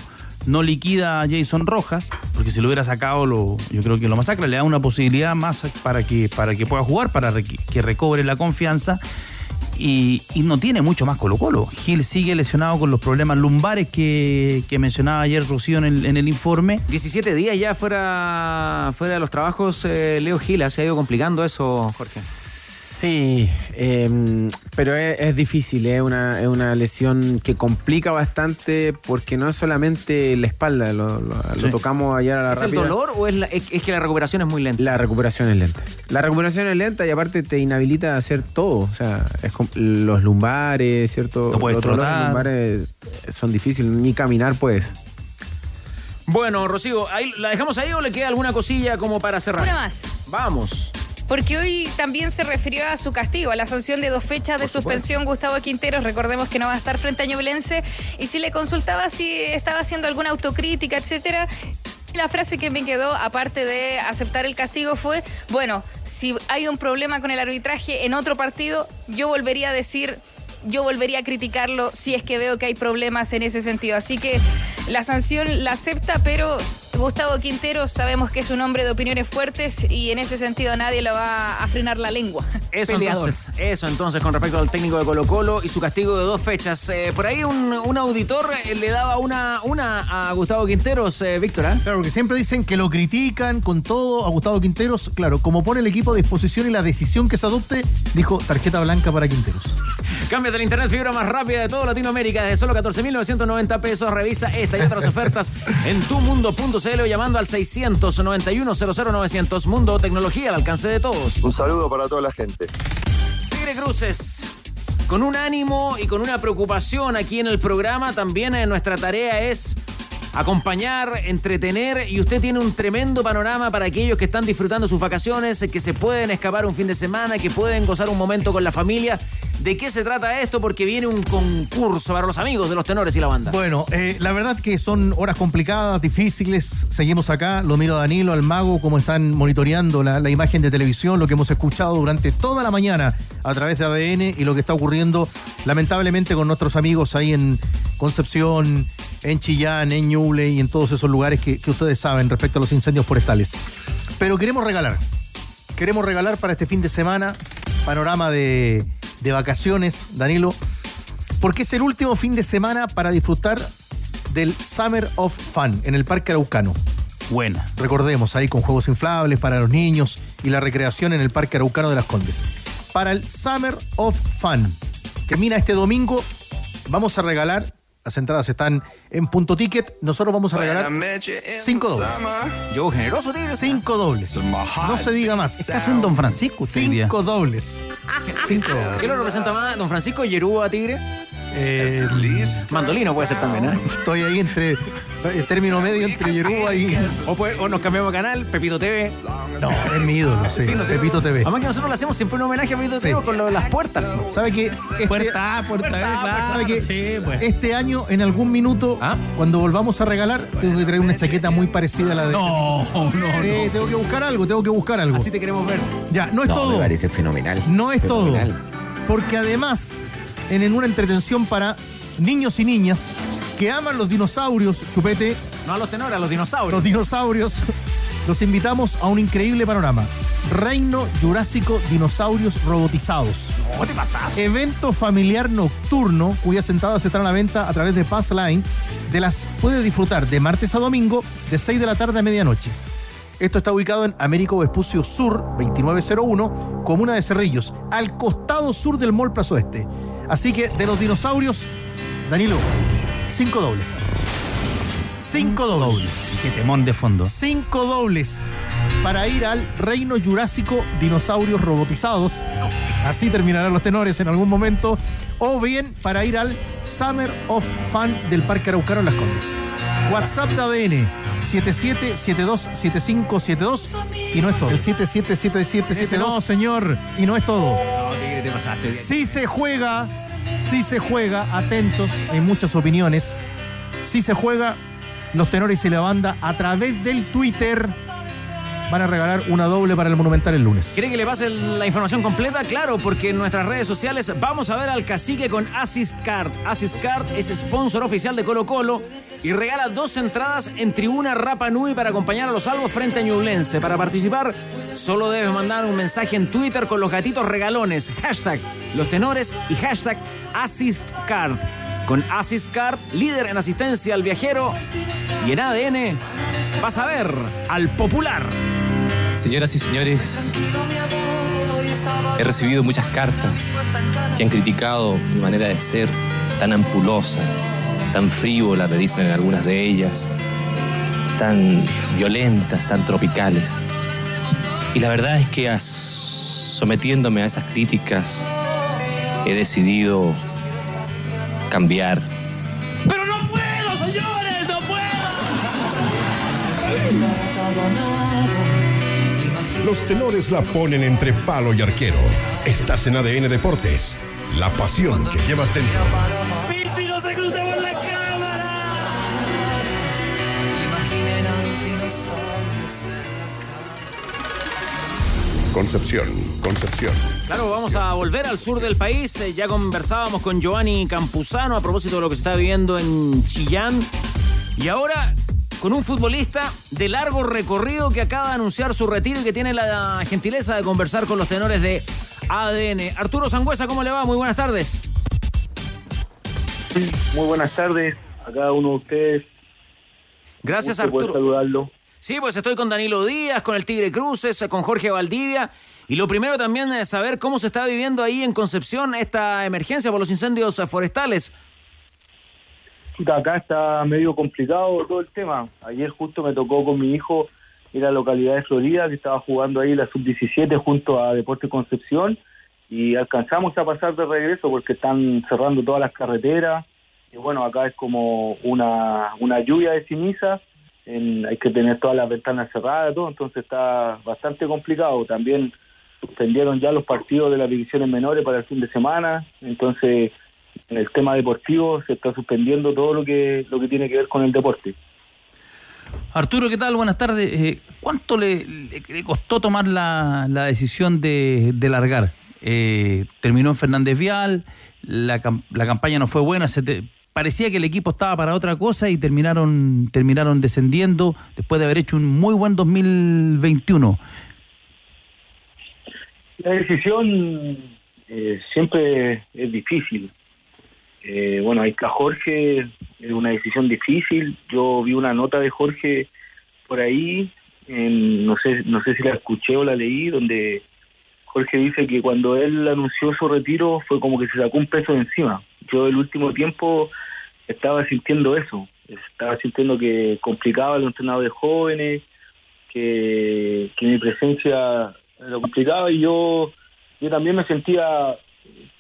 Speaker 9: no liquida a Jason Rojas, porque si lo hubiera sacado, lo, yo creo que lo masacra, le da una posibilidad más para que, para que pueda jugar, para que recobre la confianza y, no tiene mucho más Colo Colo. Gil sigue lesionado con los problemas lumbares que, mencionaba ayer Rocío en el, en el, informe.
Speaker 2: 17 días ya fuera, fuera de los trabajos, eh, Leo Gil, ¿se ha ido complicando eso, Jorge?
Speaker 10: Sí, em, pero es, difícil, es una, es una lesión que complica bastante porque no es solamente la espalda, lo, tocamos ayer a la
Speaker 2: ¿Es el dolor o es, es, que la recuperación es muy lenta?
Speaker 10: La recuperación es lenta. La recuperación es lenta y aparte te inhabilita a hacer todo, o sea, es los lumbares, ¿cierto?
Speaker 9: No puedes los
Speaker 10: lumbares son difíciles, ni caminar puedes.
Speaker 2: Bueno, Rocío, ¿la dejamos ahí o le queda alguna cosilla como para cerrar?
Speaker 13: Una más.
Speaker 2: Vamos
Speaker 13: porque hoy también se refirió a su castigo, a la sanción de dos fechas de suspensión. Gustavo Quinteros, recordemos que no va a estar frente a Ñublense, y si le consultaba si estaba haciendo alguna autocrítica, etcétera, la frase que me quedó, aparte de aceptar el castigo, fue, bueno, si hay un problema con el arbitraje en otro partido, yo volvería a decir yo volvería a criticarlo si es que veo que hay problemas en ese sentido. Así que la sanción la acepta, pero Gustavo Quintero sabemos que es un hombre de opiniones fuertes y en ese sentido nadie le va a frenar la lengua. [LAUGHS]
Speaker 2: Eso entonces, eso entonces con respecto al técnico de Colo Colo y su castigo de dos fechas. Eh, por ahí un, auditor eh, le daba una, una a Gustavo Quinteros, eh, Víctor.
Speaker 11: Claro, porque siempre dicen que lo critican con todo a Gustavo Quinteros. Claro, como pone el equipo a disposición y la decisión que se adopte, dijo tarjeta blanca para Quinteros.
Speaker 2: Cambia del internet fibra más rápida de toda Latinoamérica desde solo 14.990 pesos. Revisa esta y otras ofertas en tumundo.cl o llamando al 691 00900 Mundo Tecnología al alcance de todos.
Speaker 14: Un saludo para toda la gente.
Speaker 2: Tigre Cruces. Con un ánimo y con una preocupación aquí en el programa, también en nuestra tarea es acompañar, entretener y usted tiene un tremendo panorama para aquellos que están disfrutando sus vacaciones, que se pueden escapar un fin de semana, que pueden gozar un momento con la familia. ¿De qué se trata esto? Porque viene un concurso para los amigos de los tenores y la banda.
Speaker 11: Bueno, eh, la verdad que son horas complicadas, difíciles. Seguimos acá, lo miro a Danilo, al mago, cómo están monitoreando la, imagen de televisión, lo que hemos escuchado durante toda la mañana a través de ADN y lo que está ocurriendo lamentablemente con nuestros amigos ahí en Concepción, en Chillán, en Ñuble y en todos esos lugares que, ustedes saben respecto a los incendios forestales. Pero queremos regalar, queremos regalar para este fin de semana, panorama de, de vacaciones, Danilo, porque es el último fin de semana para disfrutar del Summer of Fun en el Parque Araucano.
Speaker 9: Buena.
Speaker 11: Recordemos, ahí con juegos inflables para los niños y la recreación en el Parque Araucano de las Condes. Para el Summer of Fun, que termina este domingo, vamos a regalar las entradas están en punto ticket. Nosotros vamos a regalar cinco dobles.
Speaker 2: Yo generoso, Tigre.
Speaker 11: Cinco dobles. No se diga más.
Speaker 9: Es casi un Don Francisco,
Speaker 11: Cinco dobles.
Speaker 2: Cinco [LAUGHS] dobles. ¿Qué lo representa más? ¿Don Francisco Yerúa, Tigre?
Speaker 11: Eh,
Speaker 2: Mandolino puede ser también, ¿eh?
Speaker 11: Estoy ahí entre el término medio entre Yoruba y.
Speaker 2: O, puede- o nos cambiamos de canal, Pepito TV.
Speaker 11: No, es mi ídolo, sí.
Speaker 2: Sí, no sé.
Speaker 11: Pepito TV.
Speaker 2: Además que nosotros le hacemos siempre un homenaje a Pepito
Speaker 11: Sí.
Speaker 2: TV con lo de las puertas.
Speaker 11: ¿Sabe qué? Este,
Speaker 9: Puerta A, puerta B, claro.
Speaker 11: ¿sabe qué?
Speaker 9: Sí, pues.
Speaker 11: Este año, en algún minuto,
Speaker 2: ¿Ah?
Speaker 11: cuando volvamos a regalar, tengo que traer una chaqueta muy parecida a la de.
Speaker 9: No, no,
Speaker 11: Sí, tengo que buscar algo, tengo que buscar algo.
Speaker 2: Así te queremos ver.
Speaker 11: Ya, no es
Speaker 14: No, me
Speaker 11: todo.
Speaker 14: parece fenomenal.
Speaker 11: No es
Speaker 14: Fenomenal.
Speaker 11: todo. Porque además, en, una entretención para niños y niñas que aman los dinosaurios, chupete,
Speaker 2: No a los tenores, a los dinosaurios.
Speaker 11: los dinosaurios, los invitamos a un increíble panorama. Reino Jurásico Dinosaurios Robotizados.
Speaker 2: ¿Cómo te pasa?
Speaker 11: Evento familiar nocturno cuyas entradas estarán a la venta a través de Pass Line. De las puede disfrutar de martes a domingo de 6 de la tarde a medianoche. Esto está ubicado en Américo Vespucio Sur, 2901, comuna de Cerrillos, al costado sur del Mall Plaza Oeste. Así que de los dinosaurios, Danilo, cinco dobles. Cinco dobles.
Speaker 9: Y qué temón de fondo.
Speaker 11: Cinco dobles para ir al reino jurásico dinosaurios robotizados. Así terminarán los tenores en algún momento. O bien para ir al Summer of Fun del Parque Araucano en Las Condes. WhatsApp de ADN 77727572 y no es todo. El 777772, señor, y no es todo.
Speaker 2: No, Tigre, te pasaste.
Speaker 11: Si se juega, si se juega, atentos, hay muchas opiniones. Si se juega, los tenores y la banda a través del Twitter van a regalar una doble para el Monumental el lunes.
Speaker 2: ¿Quiere que le pase la información completa? Claro, porque en nuestras redes sociales vamos a ver al cacique con Assist Card. Assist Card es sponsor oficial de Colo Colo y regala dos entradas en tribuna Rapa Nui para acompañar a los salvos frente a Ñublense. Para participar, solo debes mandar un mensaje en Twitter con los gatitos regalones, hashtag los tenores y hashtag Assist Card. Con Assist Card, líder en asistencia al viajero y en ADN, vas a ver al popular.
Speaker 15: Señoras y señores, he recibido muchas cartas que han criticado mi manera de ser tan ampulosa, tan frívola, me dicen algunas de ellas, tan violentas, tan tropicales. Y la verdad es que sometiéndome a esas críticas, he decidido cambiar.
Speaker 16: ¡Pero no puedo, señores! ¡No puedo!
Speaker 1: Los tenores la ponen entre palo y arquero. Estás en ADN Deportes. La pasión que llevas dentro.
Speaker 16: ¡Pinti no se cruza por la cámara! Imaginen a los dinosaurios
Speaker 1: Concepción, Concepción.
Speaker 2: Claro, vamos a volver al sur del país. Eh, Ya conversábamos con Giovanni Campuzano a propósito de lo que se está viviendo en Chillán. Y ahora con un futbolista de largo recorrido que acaba de anunciar su retiro y que tiene la gentileza de conversar con los tenores de ADN. Arturo Sangüesa, ¿cómo le va? Muy buenas tardes.
Speaker 17: Muy buenas tardes a cada uno de ustedes.
Speaker 2: Gracias, Arturo.
Speaker 17: saludarlo.
Speaker 2: Sí, pues estoy con Danilo Díaz, con el Tigre Cruces, con Jorge Valdivia. Y lo primero también es saber cómo se está viviendo ahí en Concepción esta emergencia por los incendios forestales.
Speaker 17: Acá está medio complicado todo el tema. Ayer justo me tocó con mi hijo ir a la localidad de Florida, que estaba jugando ahí la sub-17 junto a Deporte Concepción, y alcanzamos a pasar de regreso porque están cerrando todas las carreteras. Y bueno, acá es como una, una lluvia de ceniza, en- hay que tener todas las ventanas cerradas, todo, entonces está bastante complicado. También suspendieron ya los partidos de las divisiones menores para el fin de semana, entonces en el tema deportivo se está suspendiendo todo lo que lo que tiene que ver con el deporte.
Speaker 9: Arturo, ¿qué tal? Buenas tardes. Eh, ¿Cuánto le, costó tomar la, la decisión de, de largar? Eh, terminó en Fernández Vial, la, la campaña no fue buena, se te- parecía que el equipo estaba para otra cosa y terminaron, terminaron descendiendo después de haber hecho un muy buen 2021.
Speaker 17: La decisión eh, siempre es difícil. Eh, bueno, hay que a Jorge es una decisión difícil. Yo vi una nota de Jorge por ahí, en- no sé no sé si la escuché o la leí, donde Jorge dice que cuando él anunció su retiro fue como que se sacó un peso de encima. Yo el último tiempo estaba sintiendo eso, estaba sintiendo que complicaba el entrenado de jóvenes, que, que mi presencia lo complicaba y yo yo también me sentía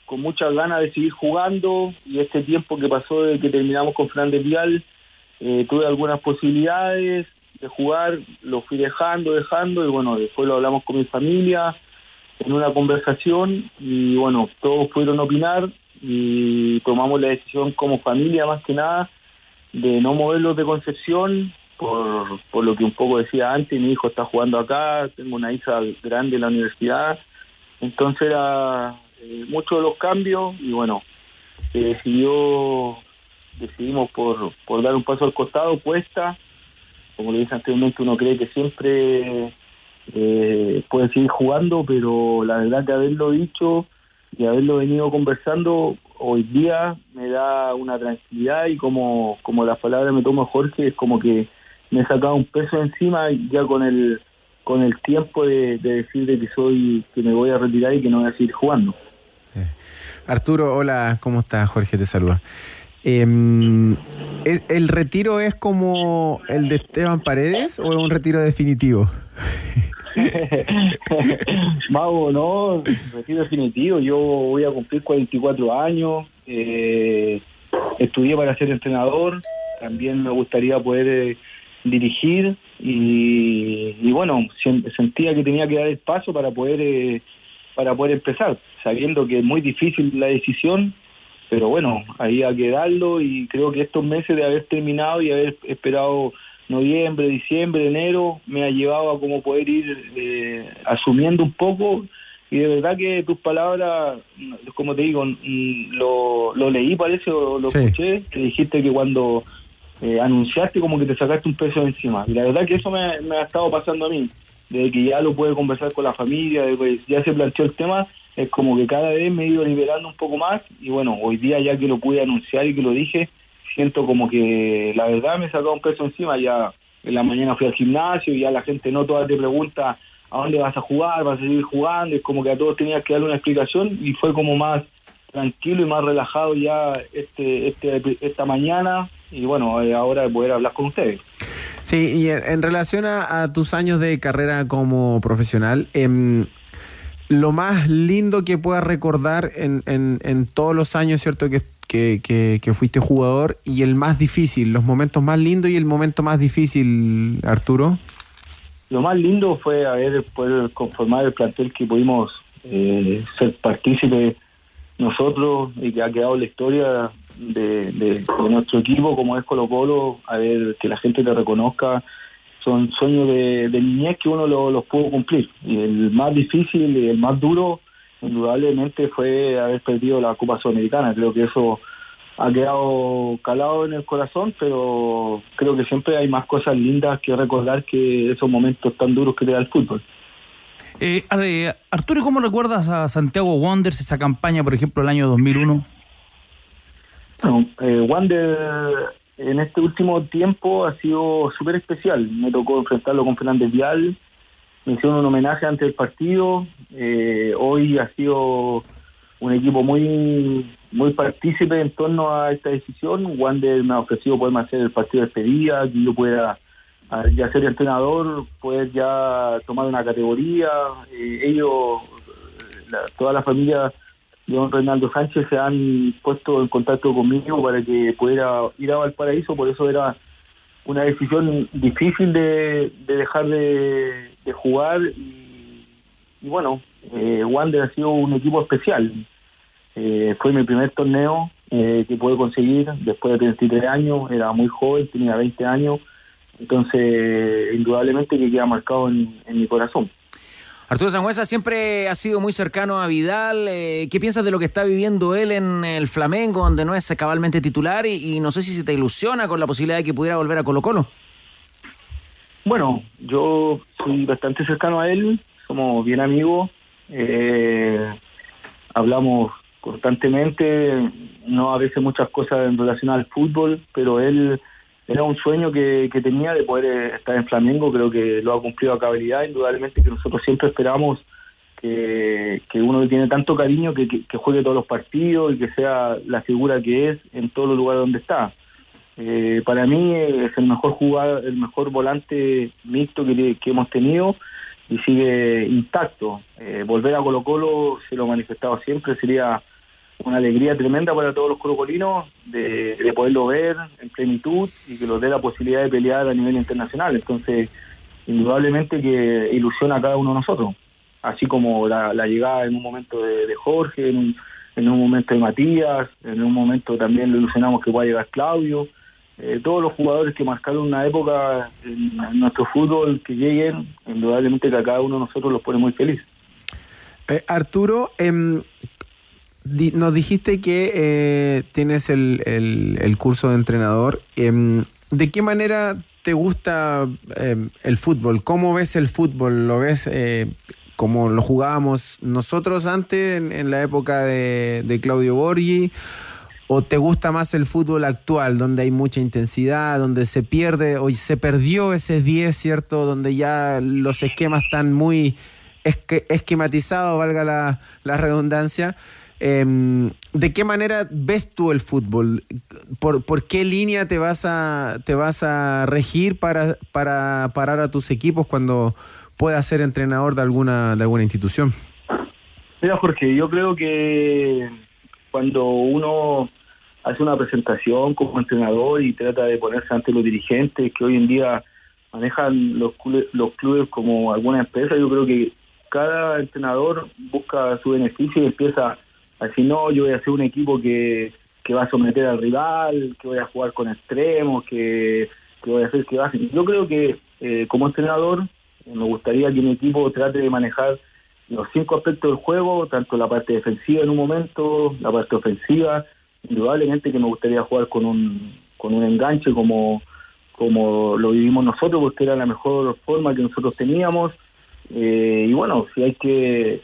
Speaker 17: con muchas ganas de seguir jugando y este tiempo que pasó de que terminamos con Fernández Vial, eh, tuve algunas posibilidades de jugar, lo fui dejando, dejando y bueno, después lo hablamos con mi familia en una conversación y bueno, todos pudieron opinar y tomamos la decisión como familia más que nada de no moverlos de Concepción por, por lo que un poco decía antes, mi hijo está jugando acá, tengo una hija grande en la universidad, entonces era eh, muchos de los cambios y bueno, se decidió, decidimos por, por dar un paso al costado, cuesta, como le dije anteriormente, uno cree que siempre eh, puede seguir jugando, pero la verdad que haberlo dicho y haberlo venido conversando hoy día me da una tranquilidad y como, como las palabras me tomó Jorge, es como que me he sacado un peso encima ya con el con el tiempo de, de decir de que soy que me voy a retirar y que no voy a seguir jugando.
Speaker 10: Arturo, hola, ¿cómo estás? Jorge te saluda. Em, ¿es- ¿El retiro es como el de Esteban Paredes o es un retiro definitivo? [LAUGHS]
Speaker 17: Mago, no, retiro definitivo. Yo voy a cumplir 44 años. eh, estudié para ser entrenador. También me gustaría poder eh, dirigir. Y, y bueno, sen- sentía que tenía que dar el paso para poder, eh, para poder empezar, sabiendo que es muy difícil la decisión. Pero bueno, había que darlo y creo que estos meses de haber terminado y haber esperado noviembre, diciembre, enero, me ha llevado a como poder ir eh, asumiendo un poco y de verdad que tus palabras, como te digo, mm, lo, lo leí parece o lo
Speaker 10: Sí.
Speaker 17: escuché, que dijiste que cuando eh, anunciaste como que te sacaste un peso de encima y la verdad que eso me, me ha estado pasando a mí, de que ya lo pude conversar con la familia, de que ya se planteó el tema, es como que cada vez me he ido liberando un poco más y bueno, hoy día ya que lo pude anunciar y que lo dije, siento como que la verdad me he sacado un peso encima, ya en la mañana fui al gimnasio y ya la gente no toda te pregunta a dónde vas a jugar, vas a seguir jugando, es como que a todos tenías que darle una explicación y fue como más tranquilo y más relajado ya este, este esta mañana y bueno, eh, ahora de poder hablar con ustedes.
Speaker 10: Sí, y en, en relación a, a tus años de carrera como profesional, em, lo más lindo que puedas recordar en, en- en todos los años, ¿cierto? Que, que, que- que fuiste jugador y el más difícil, los momentos más lindos y el momento más difícil, Arturo.
Speaker 17: Lo más lindo fue haber poder conformar el plantel que pudimos eh, ser partícipes nosotros y que ha quedado la historia de, nuestro equipo como es Colo Colo, a ver que la gente te reconozca, son sueños de, niñez que uno lo- los pudo cumplir. Y el más difícil y el más duro, indudablemente, fue haber perdido la Copa Sudamericana. Creo que eso ha quedado calado en el corazón, pero creo que siempre hay más cosas lindas que recordar que esos momentos tan duros que te da el fútbol.
Speaker 9: Eh, Ar- Arturo, ¿y ¿cómo recuerdas a Santiago Wanderers esa campaña, por ejemplo, el año 2001?
Speaker 17: Eh, Wander en este último tiempo ha sido súper especial. Me tocó enfrentarlo con Fernández Vial, me hicieron un homenaje antes del partido. Eh, hoy ha sido un equipo muy muy partícipe en torno a esta decisión. Wander me ha ofrecido poderme hacer el partido de despedida, que yo pueda ya ser entrenador, poder ya tomar una categoría. Eh, ellos, toda la familia don Reinaldo Sánchez se han puesto en contacto conmigo para que pudiera ir a Valparaíso, por eso era una decisión difícil de, de dejar de, jugar y, y bueno, eh, Wander ha sido un equipo especial. Eh, fue mi primer torneo eh, que pude conseguir después de 33 años, era muy joven, tenía 20 años, entonces indudablemente que queda marcado en, en mi corazón.
Speaker 2: Arturo Sangüesa siempre ha sido muy cercano a Vidal. eh, ¿Qué piensas de lo que está viviendo él en el Flamengo, donde no es cabalmente titular? Y, no sé si se te ilusiona con la posibilidad de que pudiera volver a Colo Colo.
Speaker 17: Bueno, yo soy bastante cercano a él, somos bien amigos, eh, hablamos constantemente, no a veces muchas cosas en relación al fútbol, pero él era un sueño que, que tenía de poder eh, estar en Flamengo, creo que lo ha cumplido a cabalidad, indudablemente que nosotros siempre esperamos que, que uno que tiene tanto cariño que, que, juegue todos los partidos y que sea la figura que es en todos los lugares donde está. Eh, para mí es el mejor jugador, el mejor volante mixto que, hemos tenido y sigue intacto. Eh, volver a Colo Colo, se lo he manifestado siempre, sería una alegría tremenda para todos los colocolinos de, de poderlo ver en plenitud y que nos dé la posibilidad de pelear a nivel internacional. Entonces, indudablemente que ilusiona a cada uno de nosotros, así como la, la llegada en un momento de, Jorge, en un, en un momento de Matías, en un momento también lo ilusionamos que pueda llegar Claudio. Eh, todos los jugadores que marcaron una época en, nuestro fútbol que lleguen, indudablemente que a cada uno de nosotros los pone muy feliz.
Speaker 10: Eh, Arturo, em, nos dijiste que eh, tienes el, el- curso de entrenador. Em, ¿De qué manera te gusta em, el fútbol? ¿Cómo ves el fútbol? ¿Lo ves eh, como lo jugábamos nosotros antes, en, la época de, de Claudio Borghi? ¿O te gusta más el fútbol actual, donde hay mucha intensidad, donde se pierde, o se perdió ese 10, ¿cierto? Donde ya los esquemas están muy esque- esquematizados, valga la redundancia. Em, ¿De qué manera ves tú el fútbol? ¿Por, por qué línea te vas a, te vas a regir para, para parar a tus equipos cuando puedas ser entrenador de alguna, de alguna institución?
Speaker 17: Mira, Jorge, yo creo que cuando uno hace una presentación como entrenador y trata de ponerse ante los dirigentes que hoy en día manejan los clubes, los clubes como alguna empresa, yo creo que cada entrenador busca su beneficio y empieza a decir, no, yo voy a hacer un equipo que, que va a someter al rival, que voy a jugar con extremos, que, que voy a hacer que va a hacer. Yo creo que eh, como entrenador eh, me gustaría que mi equipo trate de manejar los cinco aspectos del juego, tanto la parte defensiva en un momento, la parte ofensiva, indudablemente que me gustaría jugar con un, con un enganche como, como lo vivimos nosotros, porque era la mejor forma que nosotros teníamos. Eh, y bueno, si hay que,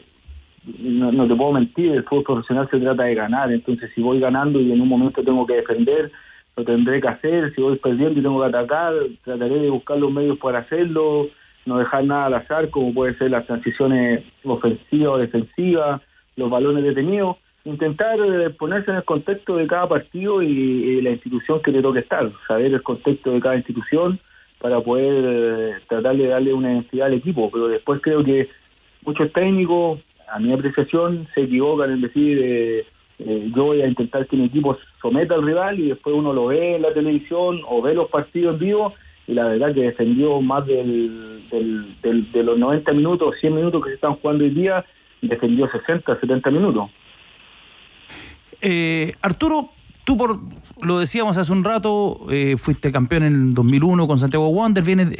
Speaker 17: no, no te puedo mentir, el fútbol profesional se trata de ganar, entonces si voy ganando y en un momento tengo que defender, lo tendré que hacer, si voy perdiendo y tengo que atacar, trataré de buscar los medios para hacerlo, no dejar nada al azar, como puede ser las transiciones ofensivas o defensivas, los balones detenidos, intentar eh, ponerse en el contexto de cada partido y, y la institución que le toque estar, saber el contexto de cada institución para poder eh, tratar de darle una identidad al equipo, pero después creo que muchos técnicos, a mi apreciación, se equivocan en decir eh, eh, yo voy a intentar que mi equipo someta al rival y después uno lo ve en la televisión o ve los partidos en vivo y la verdad que defendió más del, de los 90 minutos, 100 minutos que se están jugando hoy día, defendió 60, 70 minutos.
Speaker 9: Eh, Arturo, tú por lo decíamos hace un rato, eh, fuiste campeón en el 2001 con Santiago Wander, vienes,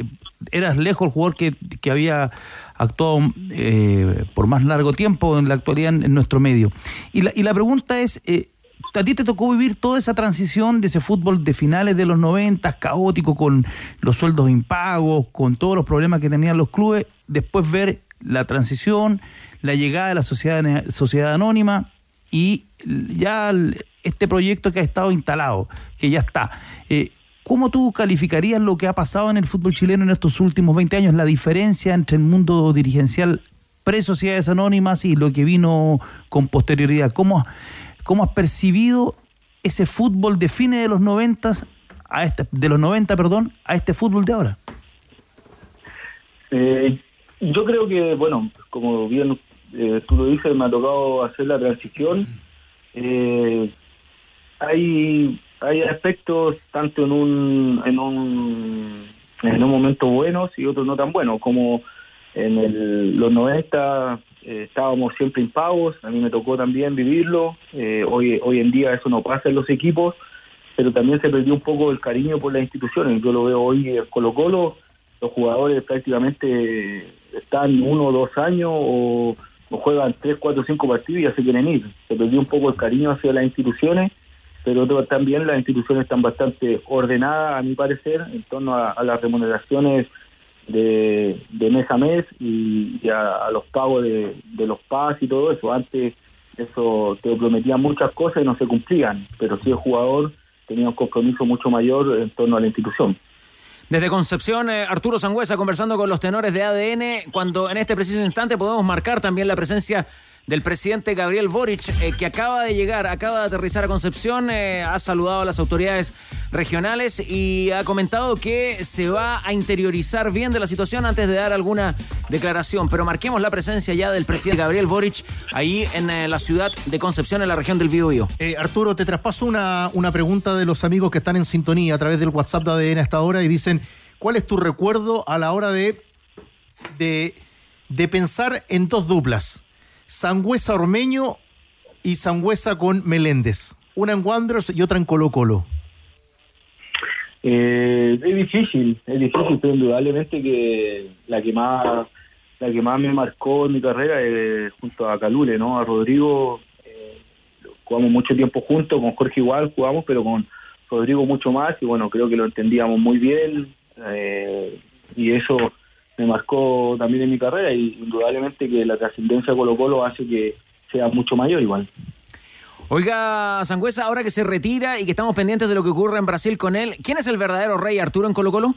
Speaker 9: eras lejos el jugador que, que había actuado eh, por más largo tiempo en la actualidad en, nuestro medio. Y la, y la pregunta es, eh, ¿a ti te tocó vivir toda esa transición de ese fútbol de finales de los 90, caótico, con los sueldos impagos, con todos los problemas que tenían los clubes, después ver la transición, la llegada de la sociedad, sociedad anónima y ya este proyecto que ha estado instalado, que ya está. Eh, ¿Cómo tú calificarías lo que ha pasado en el fútbol chileno en estos últimos 20 años, la diferencia entre el mundo dirigencial pre-sociedades anónimas y lo que vino con posterioridad? ¿Cómo, cómo has percibido ese fútbol de fines de los 90 a este, de los 90, perdón, a este fútbol de ahora?
Speaker 17: Eh, yo creo que, bueno, como bien eh, tú lo dices, me ha tocado hacer la transición. Eh, hay hay aspectos tanto en un en un en un momento buenos y otros no tan buenos como en el- los 90 eh, estábamos siempre impagos a mí me tocó también vivirlo eh, hoy hoy en día eso no pasa en los equipos pero también se perdió un poco el cariño por las instituciones yo lo veo hoy en Colo Colo los jugadores prácticamente están uno o dos años o, o juegan tres, cuatro, cinco partidos y ya se quieren ir. Se perdió un poco el cariño hacia las instituciones, pero también las instituciones están bastante ordenadas, a mi parecer, en torno a, las remuneraciones de, mes a mes y, a, los pagos de, los PAS y todo eso. Antes eso te prometían muchas cosas y no se cumplían, pero sí el jugador tenía un compromiso mucho mayor en torno a la institución.
Speaker 2: Desde Concepción, eh, Arturo Sangüesa conversando con los tenores de ADN, cuando en este preciso instante podemos marcar también la presencia del presidente Gabriel Boric, eh, que acaba de llegar, acaba de aterrizar a Concepción, eh, ha saludado a las autoridades regionales y ha comentado que se va a interiorizar bien de la situación antes de dar alguna declaración. Pero marquemos la presencia ya del presidente Gabriel Boric ahí en eh, la ciudad de Concepción, en la región del Biobío.
Speaker 11: Arturo, te traspaso una, una pregunta de los amigos que están en sintonía a través del WhatsApp de ADN hasta ahora y dicen, ¿cuál es tu recuerdo a la hora de, de, de pensar en dos duplas? Sangüesa Ormeño y Sangüesa con Meléndez. Una en Wanderers y otra en Colo Colo.
Speaker 17: Eh, es difícil, es difícil, pero indudablemente que la que más la que más me marcó en mi carrera es junto a Calule, ¿no? A Rodrigo eh, jugamos mucho tiempo juntos, con Jorge igual jugamos, pero con Rodrigo mucho más y bueno, creo que lo entendíamos muy bien eh, y eso me marcó también en mi carrera y indudablemente que la trascendencia de Colo Colo hace que sea mucho mayor igual.
Speaker 2: Oiga, Sangüesa, ahora que se retira y que estamos pendientes de lo que ocurre en Brasil con él, ¿quién es el verdadero rey Arturo en Colo Colo?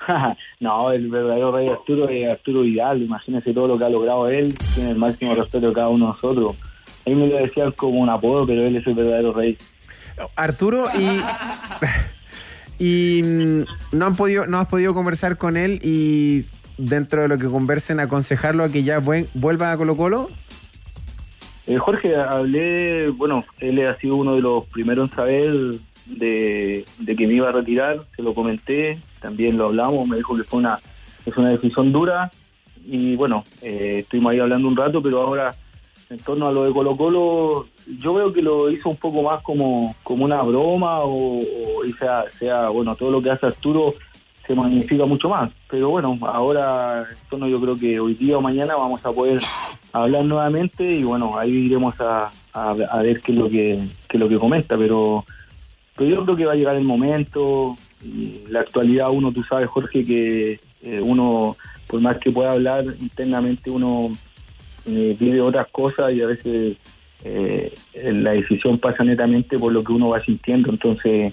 Speaker 2: [LAUGHS]
Speaker 17: no, el verdadero rey Arturo es Arturo Vidal, imagínese todo lo que ha logrado él, tiene el máximo respeto de cada uno de nosotros. A mí me lo decían como un apodo, pero él es el verdadero rey.
Speaker 10: Arturo, y, [LAUGHS] y mm, no han podido, no has podido conversar con él y dentro de lo que conversen aconsejarlo a que ya vuelva a Colo Colo.
Speaker 17: Eh, Jorge, hablé, bueno, él ha sido uno de los primeros en saber de, de que me iba a retirar, se lo comenté, también lo hablamos, me dijo que fue una, es una decisión dura y bueno, eh, estuvimos ahí hablando un rato, pero ahora en torno a lo de Colo Colo, yo veo que lo hizo un poco más como, como una broma o, o y sea, sea, bueno, todo lo que hace Arturo se magnifica mucho más. Pero bueno, ahora torno yo creo que hoy día o mañana vamos a poder hablar nuevamente y bueno, ahí iremos a, a, ver qué es lo que, qué es lo que comenta, pero, pero yo creo que va a llegar el momento, la actualidad uno, tú sabes Jorge, que eh, uno, por más que pueda hablar internamente, uno eh, vive otras cosas y a veces eh, la decisión pasa netamente por lo que uno va sintiendo, entonces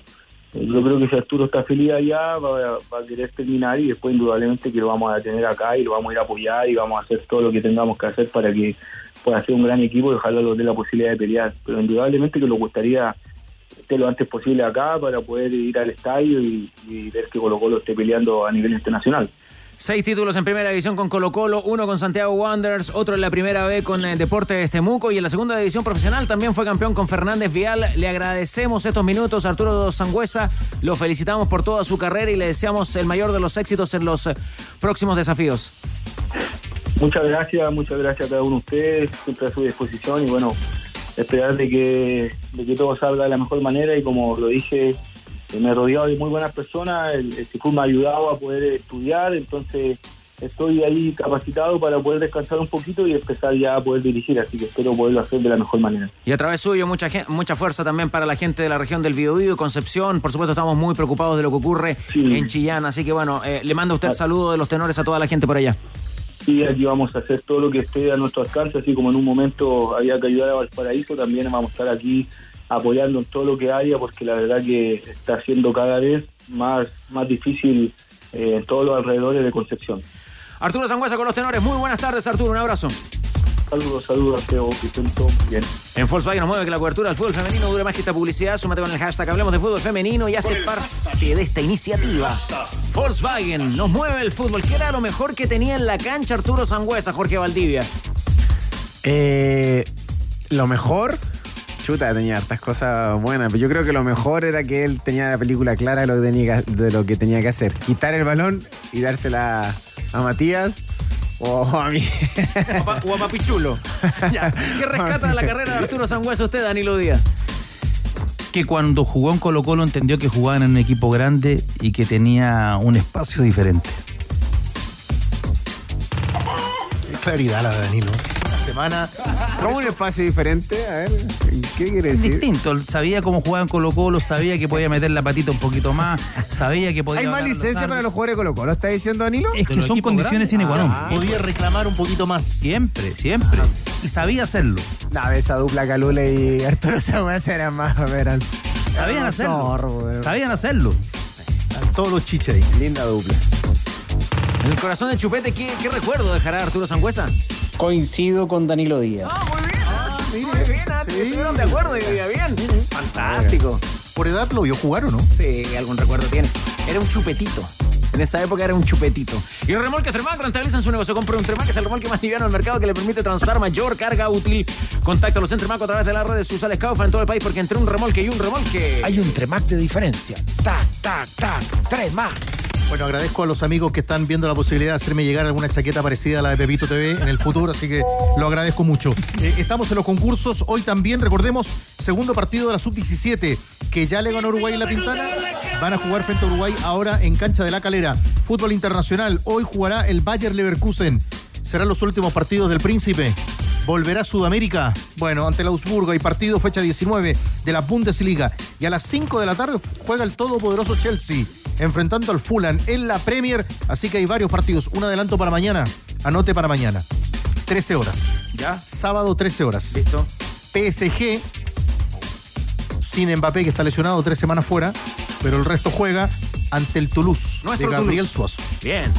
Speaker 17: eh, yo creo que si Arturo está feliz allá, va, a querer terminar y después indudablemente que lo vamos a tener acá y lo vamos a ir a apoyar y vamos a hacer todo lo que tengamos que hacer para que pueda ser un gran equipo y ojalá lo dé la posibilidad de pelear. Pero indudablemente que nos gustaría esté lo antes posible acá para poder ir al estadio y, y ver que Colo Colo esté peleando a nivel internacional.
Speaker 2: Seis títulos en primera división con Colo Colo, uno con Santiago Wanderers, otro en la primera B con eh, Deportes Temuco y en la segunda división profesional también fue campeón con Fernández Vial. Le agradecemos estos minutos Arturo Sangüesa, lo felicitamos por toda su carrera y le deseamos el mayor de los éxitos en los eh, próximos desafíos.
Speaker 17: Muchas gracias, muchas gracias a cada uno de ustedes, siempre a su disposición y bueno, esperar de que, de que todo salga de la mejor manera y como lo dije, me he rodeado de muy buenas personas, el, el CIFUR me ha ayudado a poder estudiar, entonces estoy ahí capacitado para poder descansar un poquito y empezar ya a poder dirigir, así que espero poderlo hacer de la mejor manera.
Speaker 2: Y a través suyo, mucha, mucha fuerza también para la gente de la región del Biobío, Concepción. Por supuesto, estamos muy preocupados de lo que ocurre en Chillán. Así que bueno, eh, le manda usted el saludo de los tenores a toda la gente por allá.
Speaker 17: Y aquí vamos a hacer todo lo que esté a nuestro alcance, así como en un momento había que ayudar a Valparaíso, también vamos a estar aquí apoyando en todo lo que haya, porque la verdad que está siendo cada vez más, más difícil eh, en todos los alrededores de Concepción.
Speaker 2: Arturo Sangüesa con los tenores. Muy buenas tardes, Arturo. Un abrazo.
Speaker 17: Saludos, saludos, Teo, que estén todos bien.
Speaker 2: En Volkswagen nos mueve que la cobertura del fútbol femenino dure más que esta publicidad. Súmate con el hashtag Hablemos de Fútbol Femenino y hazte parte de esta iniciativa. Volkswagen nos mueve el fútbol. ¿Qué era lo mejor que tenía en la cancha Arturo Sangüesa, Jorge Valdivia?
Speaker 10: Eh, lo mejor, chuta, tenía hartas cosas buenas, pero yo creo que lo mejor era que él tenía la película clara de lo que tenía que, de lo que, tenía que hacer. Quitar el balón y dársela a Matías o a mí.
Speaker 2: O a, Papichulo. [LAUGHS] Ya. ¿Qué rescata de la carrera de Arturo Sangüesa usted, Danilo Díaz?
Speaker 9: que cuando jugó en Colo Colo entendió que jugaban en un equipo grande y que tenía un espacio diferente.
Speaker 11: Claridad la de Danilo. Una semana.
Speaker 10: ¿Cómo un espacio diferente? A ver, ¿qué quiere
Speaker 9: Es
Speaker 10: decir?
Speaker 9: distinto, sabía cómo jugaba en Colo Colo, sabía que podía meter la patita un poquito más, sabía que podía...
Speaker 10: ¿Hay más licencia para los jugadores de Colo Colo? ¿Está diciendo Danilo?
Speaker 9: Es que son condiciones sine qua non.
Speaker 11: Podía reclamar un poquito más.
Speaker 9: Siempre, siempre. Y sabía hacerlo.
Speaker 10: No, esa dupla Calule y Arturo Sagüez eran más, eran,
Speaker 9: Sabían hacerlo.
Speaker 10: zorro.
Speaker 9: Sabían hacerlo.
Speaker 11: todos los chiches ahí.
Speaker 10: Linda dupla.
Speaker 2: En el corazón de Chupete, ¿qué, qué recuerdo dejará Arturo Sangüesa?
Speaker 14: Coincido con Danilo Díaz.
Speaker 2: Ah, muy bien. muy bien, ah, estuvieron de acuerdo y bien. Fantástico.
Speaker 11: ¿Por edad lo vio jugar o no?
Speaker 2: Sí, algún recuerdo tiene. Era un chupetito. En esa época era un chupetito. Y el remolque Tremac rentabilizan su negocio. Compra un Tremac, que es el remolque más liviano del mercado que le permite transportar mayor carga útil. Contáctalos en Tremac a través de las redes sociales Caufa en todo el país, porque entre un remolque y un remolque.
Speaker 18: Hay un Tremac de diferencia. Tac, tac, tac. Tremac.
Speaker 11: Bueno, agradezco a los amigos que están viendo la posibilidad de hacerme llegar alguna chaqueta parecida a la de Pepito TV en el futuro, así que lo agradezco mucho. Eh, estamos en los concursos. Hoy también, recordemos, segundo partido de la Sub-17, que ya le ganó Uruguay en la Pintana. Van a jugar frente a Uruguay ahora en cancha de la calera. Fútbol internacional. Hoy jugará el Bayer Leverkusen. Serán los últimos partidos del Príncipe. ¿Volverá a Sudamérica? Bueno, ante el Augsburgo hay partido fecha 19 de la Bundesliga. Y a las 5 de la tarde juega el todopoderoso Chelsea enfrentando al Fulham en la Premier. Así que hay varios partidos. Un adelanto para mañana. Anote para mañana. 13 horas.
Speaker 2: ¿Ya?
Speaker 11: Sábado 13 horas.
Speaker 2: Listo.
Speaker 11: PSG sin Mbappé que está lesionado tres semanas fuera, pero el resto juega ante el Toulouse
Speaker 2: Nuestro
Speaker 11: de Gabriel
Speaker 2: Toulouse.
Speaker 11: Suazo.
Speaker 2: Bien.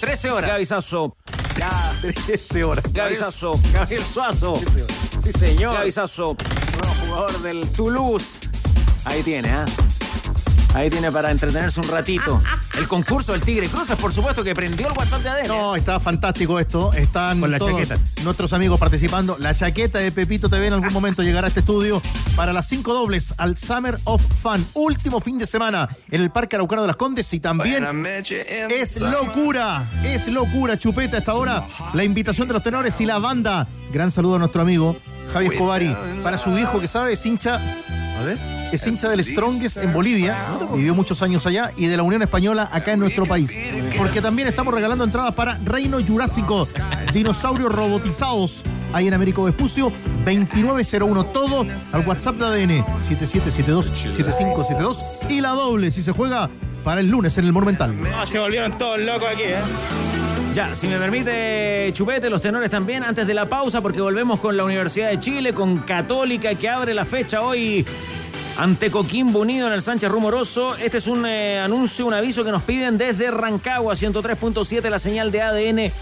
Speaker 2: 13 horas. Gaby Sasso. Ya. [LAUGHS]
Speaker 11: 13 horas.
Speaker 2: Gabriel Suazo. Sí, señor. Gaby Sasso. Nuevo jugador del Toulouse. Ahí tiene, ¿ah? Ahí tiene para entretenerse un ratito. El concurso del Tigre Cruces, por supuesto, que prendió el WhatsApp de ADN.
Speaker 11: No, está fantástico esto. Están
Speaker 9: Con la
Speaker 11: todos
Speaker 9: chaqueta.
Speaker 11: nuestros amigos participando. La chaqueta de Pepito TV en algún momento llegará a este estudio para las cinco dobles al Summer of Fun. Último fin de semana en el Parque Araucano de las Condes y también es locura. Es locura, chupeta, a esta hora. La invitación de los tenores y la banda. Gran saludo a nuestro amigo Javi Escobari. Para su hijo que sabe, es hincha.
Speaker 2: A ver.
Speaker 11: Es hincha del Strongest en Bolivia, vivió muchos años allá, y de la Unión Española acá en nuestro país. Porque también estamos regalando entradas para Reino Jurásico, dinosaurios robotizados, ahí en Américo Vespucio, 2901, todo al WhatsApp de ADN, 7772-7572, y la doble si se juega para el lunes en el Monumental.
Speaker 14: se volvieron todos locos aquí, ¿eh?
Speaker 2: Ya, si me permite, Chupete, los tenores también, antes de la pausa, porque volvemos con la Universidad de Chile, con Católica, que abre la fecha hoy ante Coquimbo Unido en el Sánchez Rumoroso. Este es un eh, anuncio, un aviso que nos piden desde Rancagua, 103.7, la señal de ADN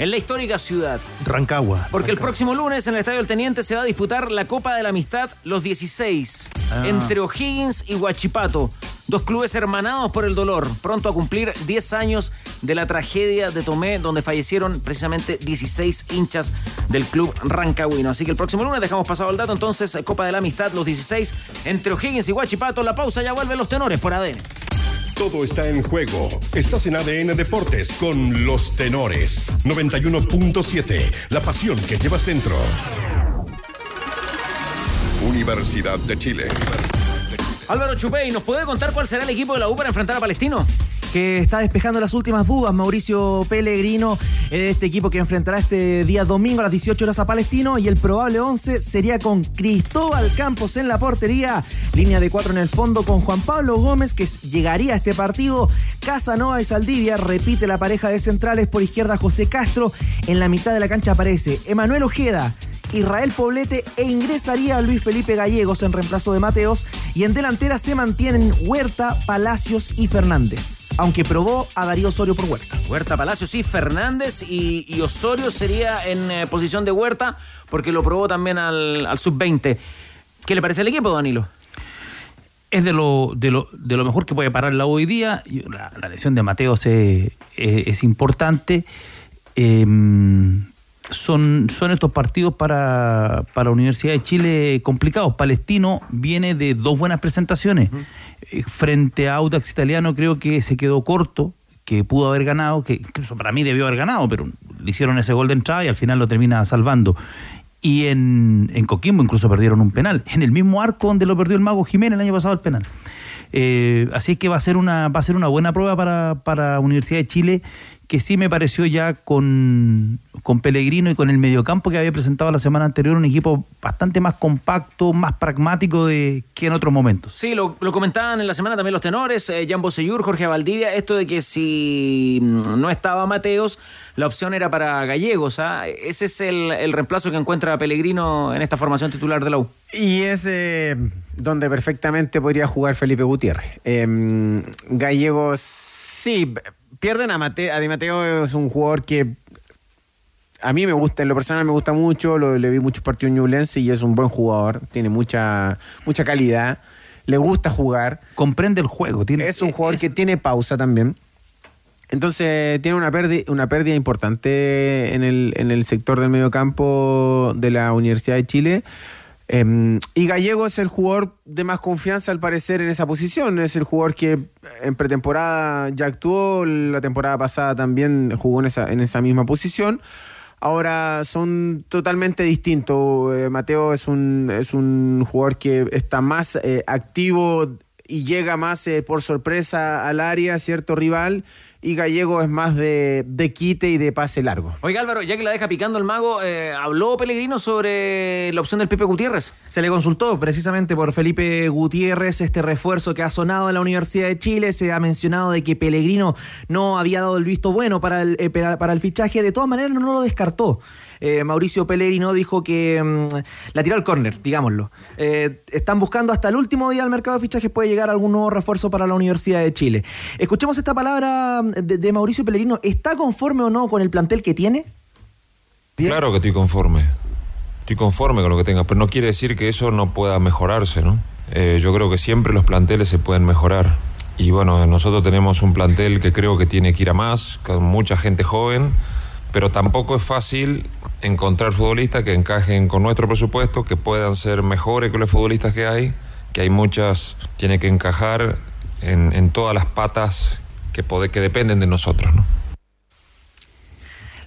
Speaker 2: en la histórica ciudad.
Speaker 11: Rancagua.
Speaker 2: Porque el próximo lunes en el Estadio del Teniente se va a disputar la Copa de la Amistad los 16
Speaker 11: Ah.
Speaker 2: entre O'Higgins y Huachipato. Dos clubes hermanados por el dolor, pronto a cumplir 10 años de la tragedia de Tomé, donde fallecieron precisamente 16 hinchas del club rancagüino. Así que el próximo lunes dejamos pasado el dato, entonces Copa de la Amistad los 16 entre O'Higgins y Huachipato. La pausa ya vuelven los tenores por ADN.
Speaker 1: Todo está en juego. Estás en ADN Deportes con los tenores. 91.7. La pasión que llevas dentro. Universidad de Chile.
Speaker 2: Álvaro Chupey, ¿nos puede contar cuál será el equipo de la U para enfrentar a Palestino?
Speaker 19: Que está despejando las últimas dudas. Mauricio Pellegrino, eh, este equipo que enfrentará este día domingo a las 18 horas a Palestino. Y el probable 11 sería con Cristóbal Campos en la portería. Línea de cuatro en el fondo con Juan Pablo Gómez, que llegaría a este partido. Casanova y Saldivia repite la pareja de centrales por izquierda José Castro. En la mitad de la cancha aparece Emanuel Ojeda. Israel Poblete e ingresaría Luis Felipe Gallegos en reemplazo de Mateos y en delantera se mantienen Huerta, Palacios y Fernández, aunque probó a Darío Osorio por Huerta.
Speaker 2: Huerta, Palacios y Fernández y, y Osorio sería en eh, posición de Huerta porque lo probó también al, al sub-20. ¿Qué le parece el equipo, Danilo?
Speaker 9: es de lo, de lo, de lo mejor que puede parar la U hoy día. La, la lesión de Mateos es, es- es importante. Eh, son, son estos partidos para, para Universidad de Chile complicados. Palestino viene de dos buenas presentaciones. Eh, Frente a Audax Italiano creo que se quedó corto, que pudo haber ganado, que incluso para mí debió haber ganado, pero le hicieron ese gol de entrada y al final lo termina salvando. Y en, en Coquimbo incluso perdieron un penal. En el mismo arco donde lo perdió el Mago Jiménez el año pasado el penal. Eh, así que va a ser una, va a ser una buena prueba para, para Universidad de Chile que sí me pareció ya con, con Pellegrino y con el mediocampo que había presentado la semana anterior, un equipo bastante más compacto, más pragmático de, que en otros momentos.
Speaker 2: Sí, lo, lo comentaban en la semana también los tenores, eh, Jan Bosellur, Jorge Valdivia, esto de que si mm, no estaba Mateos, la opción era para Gallegos. ¿ah? Ese es el, el reemplazo que encuentra Pellegrino en esta formación titular de la U.
Speaker 10: Y es eh, donde perfectamente podría jugar Felipe Gutiérrez. Eh, Gallegos, sí, pierden a Mateo. A Di Mateo es un jugador que a mí me gusta, en lo personal me gusta mucho. Lo, le vi muchos partidos en Ñublense y es un buen jugador. Tiene mucha, mucha calidad. Le gusta jugar.
Speaker 9: Comprende el juego. Tiene,
Speaker 10: es un jugador que tiene pausa también. Entonces tiene una pérdida, una pérdida importante en el, en el sector del mediocampo de la Universidad de Chile. Eh, y Gallego es el jugador de más confianza al parecer en esa posición. Es el jugador que en pretemporada ya actuó, la temporada pasada también jugó en esa, misma posición. Ahora son totalmente distintos. Eh, Mateo es un, es un jugador que está más eh, activo y llega más eh, por sorpresa al área, cierto rival, y Gallego es más de, de quite y de pase largo.
Speaker 2: Oiga Álvaro, ya que la deja picando el mago, eh, ¿habló Pellegrino sobre la opción del Pepe Gutiérrez?
Speaker 19: Se le consultó precisamente por Felipe Gutiérrez, este refuerzo que ha sonado en la Universidad de Chile. Se ha mencionado de que Pellegrino no había dado el visto bueno para el, eh, para, para el fichaje. De todas maneras, no lo descartó. Eh, Mauricio Pellegrino dijo que mmm, la tiró al córner, digámoslo. Eh, están buscando hasta el último día del mercado de fichajes puede llegar algún nuevo refuerzo para la Universidad de Chile. Escuchemos esta palabra de, de Mauricio Pellegrino. ¿Está conforme o no con el plantel que tiene?
Speaker 5: ¿Bien? Claro que estoy conforme. Estoy conforme con lo que tenga, pero no quiere decir que eso no pueda mejorarse, ¿no? Eh, yo creo que siempre los planteles se pueden mejorar. Y bueno, nosotros tenemos un plantel que creo que tiene que ir a más, con mucha gente joven, pero tampoco es fácil encontrar futbolistas que encajen con nuestro presupuesto, que puedan ser mejores que los futbolistas que hay, que hay muchas, tiene que encajar en, en todas las patas que, pode, que dependen de nosotros, ¿no?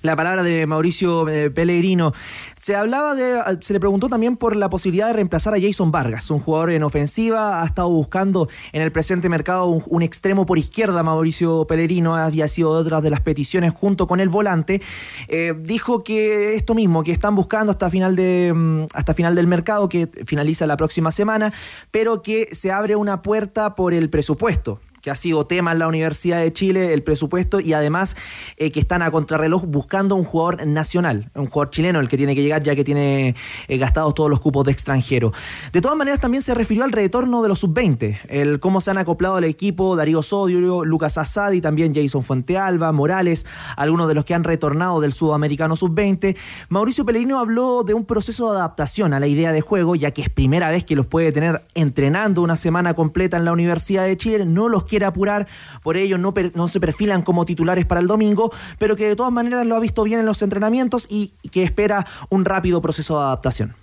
Speaker 19: La palabra de Mauricio eh, Pellegrino. Se hablaba de, se le preguntó también por la posibilidad de reemplazar a Jason Vargas, un jugador en ofensiva, ha estado buscando en el presente mercado un, extremo por izquierda, Mauricio Pellegrino había sido otra de las peticiones junto con el volante. Eh, dijo que esto mismo, que están buscando hasta final de hasta final del mercado, que finaliza la próxima semana, pero que se abre una puerta por el presupuesto que ha sido tema en la Universidad de Chile, el presupuesto, y además eh, que están a contrarreloj buscando un jugador nacional, un jugador chileno, el que tiene que llegar ya que tiene eh, gastados todos los cupos de extranjero. De todas maneras, también se refirió al retorno de los sub-20, el cómo se han acoplado al equipo Darío Sodio, Lucas Asadi, también Jason Fuentealba, Morales, algunos de los que han retornado del sudamericano sub-20. Mauricio Pellegrino habló de un proceso de adaptación a la idea de juego, ya que es primera vez que los puede tener entrenando una semana completa en la Universidad de Chile, no los quiere apurar, por ello no, no, se perfilan como titulares para el domingo, pero que de todas maneras lo ha visto bien en los entrenamientos y que espera un rápido proceso de adaptación.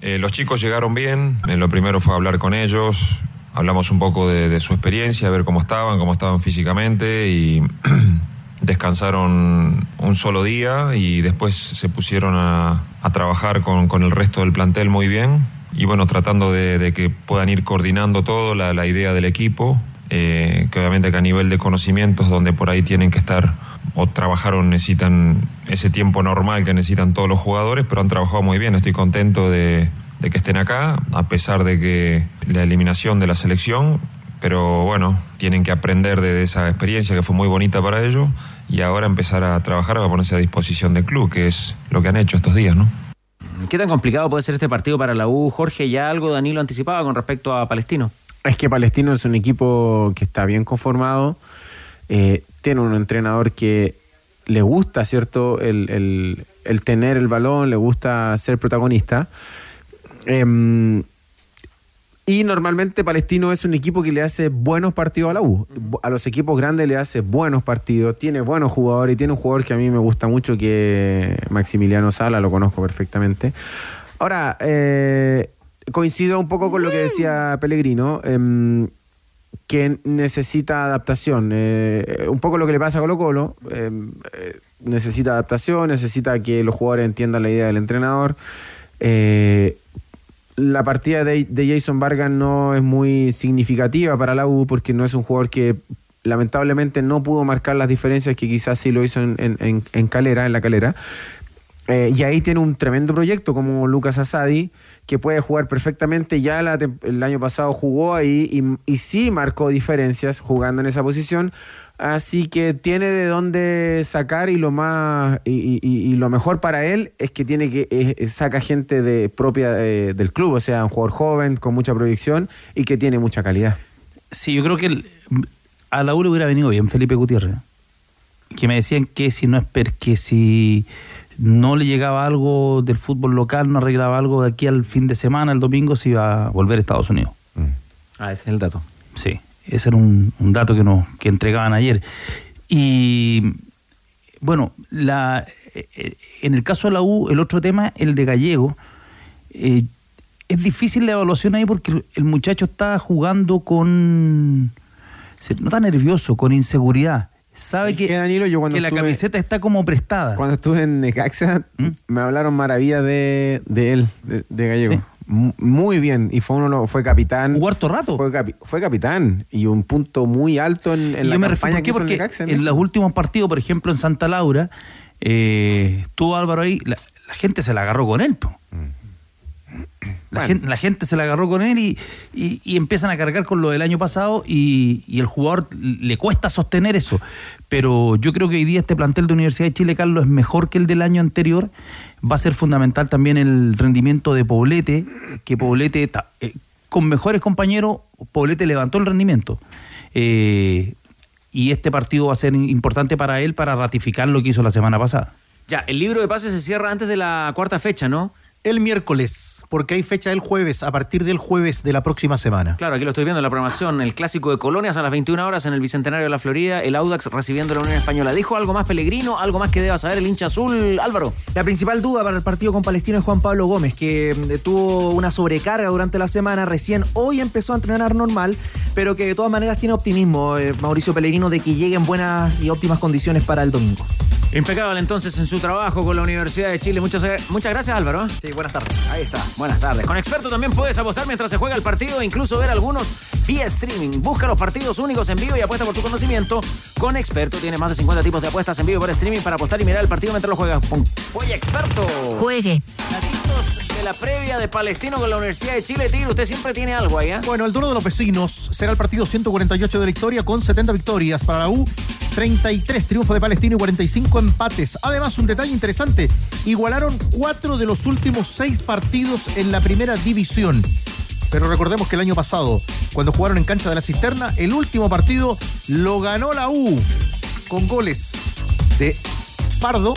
Speaker 5: Eh, los chicos llegaron bien, eh, lo primero fue hablar con ellos, hablamos un poco de, su experiencia, ver cómo estaban, cómo estaban físicamente y [CLEARS THROAT] descansaron un solo día y después se pusieron a, trabajar con, el resto del plantel muy bien y bueno, tratando de, que puedan ir coordinando todo, la idea del equipo, eh, que obviamente que a nivel de conocimientos, donde por ahí tienen que estar o trabajar o necesitan ese tiempo normal que necesitan todos los jugadores, pero han trabajado muy bien, estoy contento de, que estén acá, a pesar de que la eliminación de la selección, pero bueno, tienen que aprender de, de esa experiencia que fue muy bonita para ellos y ahora empezar a trabajar a ponerse a disposición del club, que es lo que han hecho estos días, ¿no?
Speaker 2: ¿Qué tan complicado puede ser este partido para la U, Jorge? Ya algo Danilo anticipaba con respecto a Palestino.
Speaker 10: Es que Palestino es un equipo que está bien conformado, eh, tiene un entrenador que le gusta, ¿cierto?, el, el, el tener el balón, le gusta ser protagonista. Eh, y normalmente Palestino es un equipo que le hace buenos partidos a la U. A los equipos grandes le hace buenos partidos, tiene buenos jugadores y tiene un jugador que a mí me gusta mucho que Maximiliano Sala, lo conozco perfectamente. Ahora, eh, coincido un poco con lo que decía Pellegrino, eh, que necesita adaptación. Eh, un poco lo que le pasa a Colo Colo, eh, necesita adaptación, necesita que los jugadores entiendan la idea del entrenador. Eh, la partida de, Jason Vargas no es muy significativa para la U porque no es un jugador que lamentablemente no pudo marcar las diferencias que quizás sí lo hizo en, en- Calera, en la Calera. Eh, y ahí tiene un tremendo proyecto como Lucas Asadi, que puede jugar perfectamente. Ya el año pasado jugó ahí y, sí marcó diferencias jugando en esa posición. Así que tiene de dónde sacar y lo más y, lo mejor para él es que tiene que saca gente de propia del club, o sea, un jugador joven con mucha proyección y que tiene mucha calidad.
Speaker 9: Sí, yo creo que el- a la U hubiera venido bien Felipe Gutiérrez. Que me decían que si no es que si no le llegaba algo del fútbol local, no arreglaba algo de aquí al fin de semana, el domingo, se iba a volver a Estados Unidos.
Speaker 2: Ah, ese es el dato.
Speaker 9: Sí, ese era un, un dato que nos que entregaban ayer. Y bueno, la, eh, eh, en el caso de la U, el otro tema, el de Gallego, eh, es difícil la evaluación ahí porque el- el muchacho está jugando con... se nota nervioso, con inseguridad. Sabe que,
Speaker 10: cuando
Speaker 9: que la
Speaker 10: estuve-
Speaker 9: camiseta está como prestada.
Speaker 10: Cuando estuve en Necaxa,
Speaker 9: ¿Mm?
Speaker 10: me hablaron maravilla de, de él, de, de Gallego. Muy bien, y fue uno fue capitán. ¿Jugó
Speaker 9: harto rato?
Speaker 10: Fue, capi- fue capitán y un punto muy alto en, en
Speaker 9: Y
Speaker 10: la
Speaker 9: yo me
Speaker 10: campaña
Speaker 9: refiero, ¿por qué? Porque en los últimos partidos, por ejemplo, en Santa Laura, eh, estuvo Álvaro ahí, la, la gente se la agarró con él. po. La, gente, la gente se la agarró con él y, y- y empiezan a cargar con lo del año pasado y, y el jugador le cuesta sostener eso. Pero yo creo que hoy día este plantel de Universidad de Chile, Carlos, es mejor que el del año anterior. Va a ser fundamental también el rendimiento de Poblete, que Poblete, eh, con mejores compañeros, Poblete levantó el rendimiento. Eh, y este partido va a ser importante para él para ratificar lo que hizo la semana pasada.
Speaker 2: Ya, el libro de pases se cierra antes de la cuarta fecha, ¿no?
Speaker 11: El miércoles, porque hay fecha el jueves, a partir del jueves de la próxima semana.
Speaker 2: Claro, aquí lo estoy viendo en la programación. El clásico de Colonias a las 21 horas en el Bicentenario de la Florida. El Audax recibiendo la Unión Española. ¿Dijo algo más Pellegrino? ¿Algo más que deba saber el hincha azul, Álvaro?
Speaker 19: La principal duda para el partido con Palestino es Juan Pablo Gómez, que eh, tuvo una sobrecarga durante la semana. Recién hoy empezó a entrenar normal, pero que de todas maneras tiene optimismo, eh, Mauricio Pellegrino, de que llegue en buenas y óptimas condiciones para el domingo.
Speaker 2: Impecable entonces en su trabajo con la Universidad de Chile. Muchas, muchas gracias, Álvaro.
Speaker 19: Sí, buenas tardes.
Speaker 2: Ahí está, buenas tardes. Con Experto también puedes apostar mientras se juega el partido e incluso ver algunos vía streaming. Busca los partidos únicos en vivo y apuesta por tu conocimiento. Con Experto tienes más de 50 tipos de apuestas en vivo por streaming para apostar y mirar el partido mientras lo juegas. Pum. Oye, Experto.
Speaker 20: Juegue.
Speaker 2: De la previa de Palestino con la Universidad de Chile. Tigre, usted siempre tiene algo ahí, ¿eh?
Speaker 11: Bueno, el duelo de los vecinos será el partido 148 de la historia con 70 victorias para la U, 33 triunfos de Palestino y 45 empates. Además, un detalle interesante, igualaron cuatro de los últimos seis partidos en la primera división. Pero recordemos que el año pasado, cuando jugaron en cancha de la cisterna, el último partido lo ganó la U con goles de Pardo,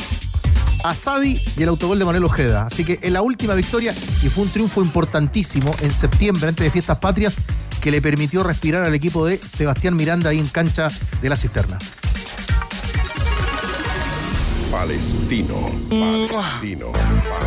Speaker 11: Asadi y el autogol de Manuel Ojeda. Así que en la última victoria, y fue un triunfo importantísimo en septiembre, antes de Fiestas Patrias, que le permitió respirar al equipo de Sebastián Miranda ahí en cancha de la cisterna.
Speaker 1: Palestino. Palestino.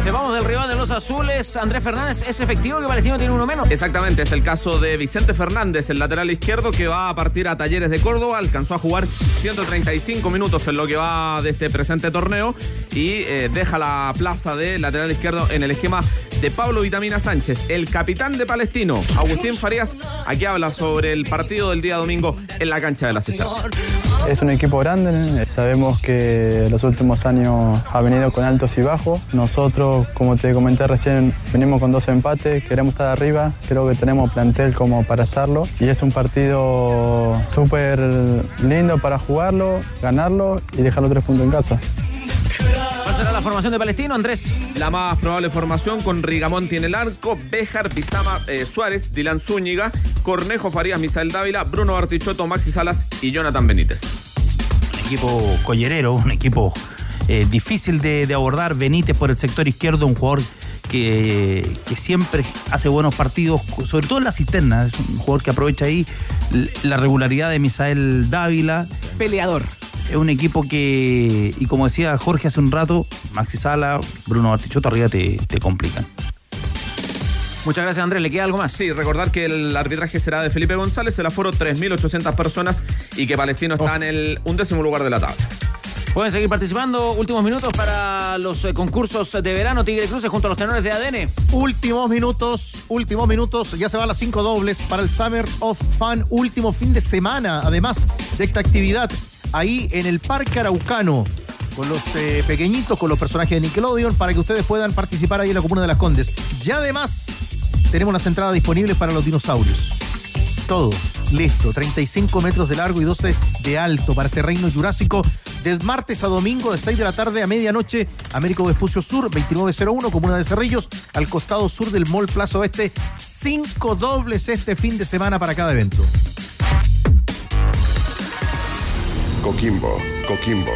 Speaker 2: Se vamos del rival de los azules. Andrés Fernández, ¿es efectivo que Palestino tiene uno menos?
Speaker 21: Exactamente, es el caso de Vicente Fernández, el lateral izquierdo que va a partir a Talleres de Córdoba. Alcanzó a jugar 135 minutos en lo que va de este presente torneo y eh, deja la plaza de lateral izquierdo en el esquema de Pablo Vitamina Sánchez, el capitán de Palestino. Agustín Farías aquí habla sobre el partido del día domingo en la cancha de la Cisterna.
Speaker 22: Es un equipo grande, ¿no? sabemos que los últimos años ha venido con altos y bajos. Nosotros, como te comenté recién, venimos con dos empates, queremos estar arriba, creo que tenemos plantel como para estarlo y es un partido súper lindo para jugarlo, ganarlo y dejar los tres puntos en casa.
Speaker 2: ¿Cuál será la formación de Palestino, Andrés?
Speaker 21: La más probable formación con Rigamonti en el arco, Béjar, Bizama, eh, Suárez, Dylan Zúñiga, Cornejo, Farías, Misael Dávila, Bruno Bartichotto, Maxi Salas y Jonathan Benítez.
Speaker 9: Un equipo collerero, un equipo eh, difícil de, de abordar. Benítez por el sector izquierdo, un jugador que, que siempre hace buenos partidos, sobre todo en la cisterna. Es un jugador que aprovecha ahí la regularidad de Misael Dávila.
Speaker 2: Peleador.
Speaker 9: Es un equipo que, y como decía Jorge hace un rato, Maxi Sala, Bruno Bartichotto arriba te, te complican.
Speaker 2: Muchas gracias, Andrés. ¿Le queda algo más?
Speaker 21: Sí, recordar que el arbitraje será de Felipe González, el aforo 3.800 personas y que Palestino está en el undécimo lugar de la tabla.
Speaker 2: Pueden seguir participando. Últimos minutos para los eh, concursos de verano Tigre Cruces junto a los tenores de ADN.
Speaker 11: Últimos minutos, últimos minutos. Ya se van las cinco dobles para el Summer of Fun, último fin de semana. Además de esta actividad, ahí en el Parque Araucano, con los eh, pequeñitos, con los personajes de Nickelodeon, para que ustedes puedan participar ahí en la Comuna de las Condes. Y además, tenemos las entradas disponibles para los dinosaurios. Todo listo, 35 metros de largo y 12 de alto para este reino jurásico. De martes a domingo, de 6 de la tarde a medianoche, Américo Vespucio Sur, 2901, Comuna de Cerrillos, al costado sur del Mall Plaza Oeste. Cinco dobles este fin de semana para cada evento.
Speaker 1: Coquimbo, Coquimbo.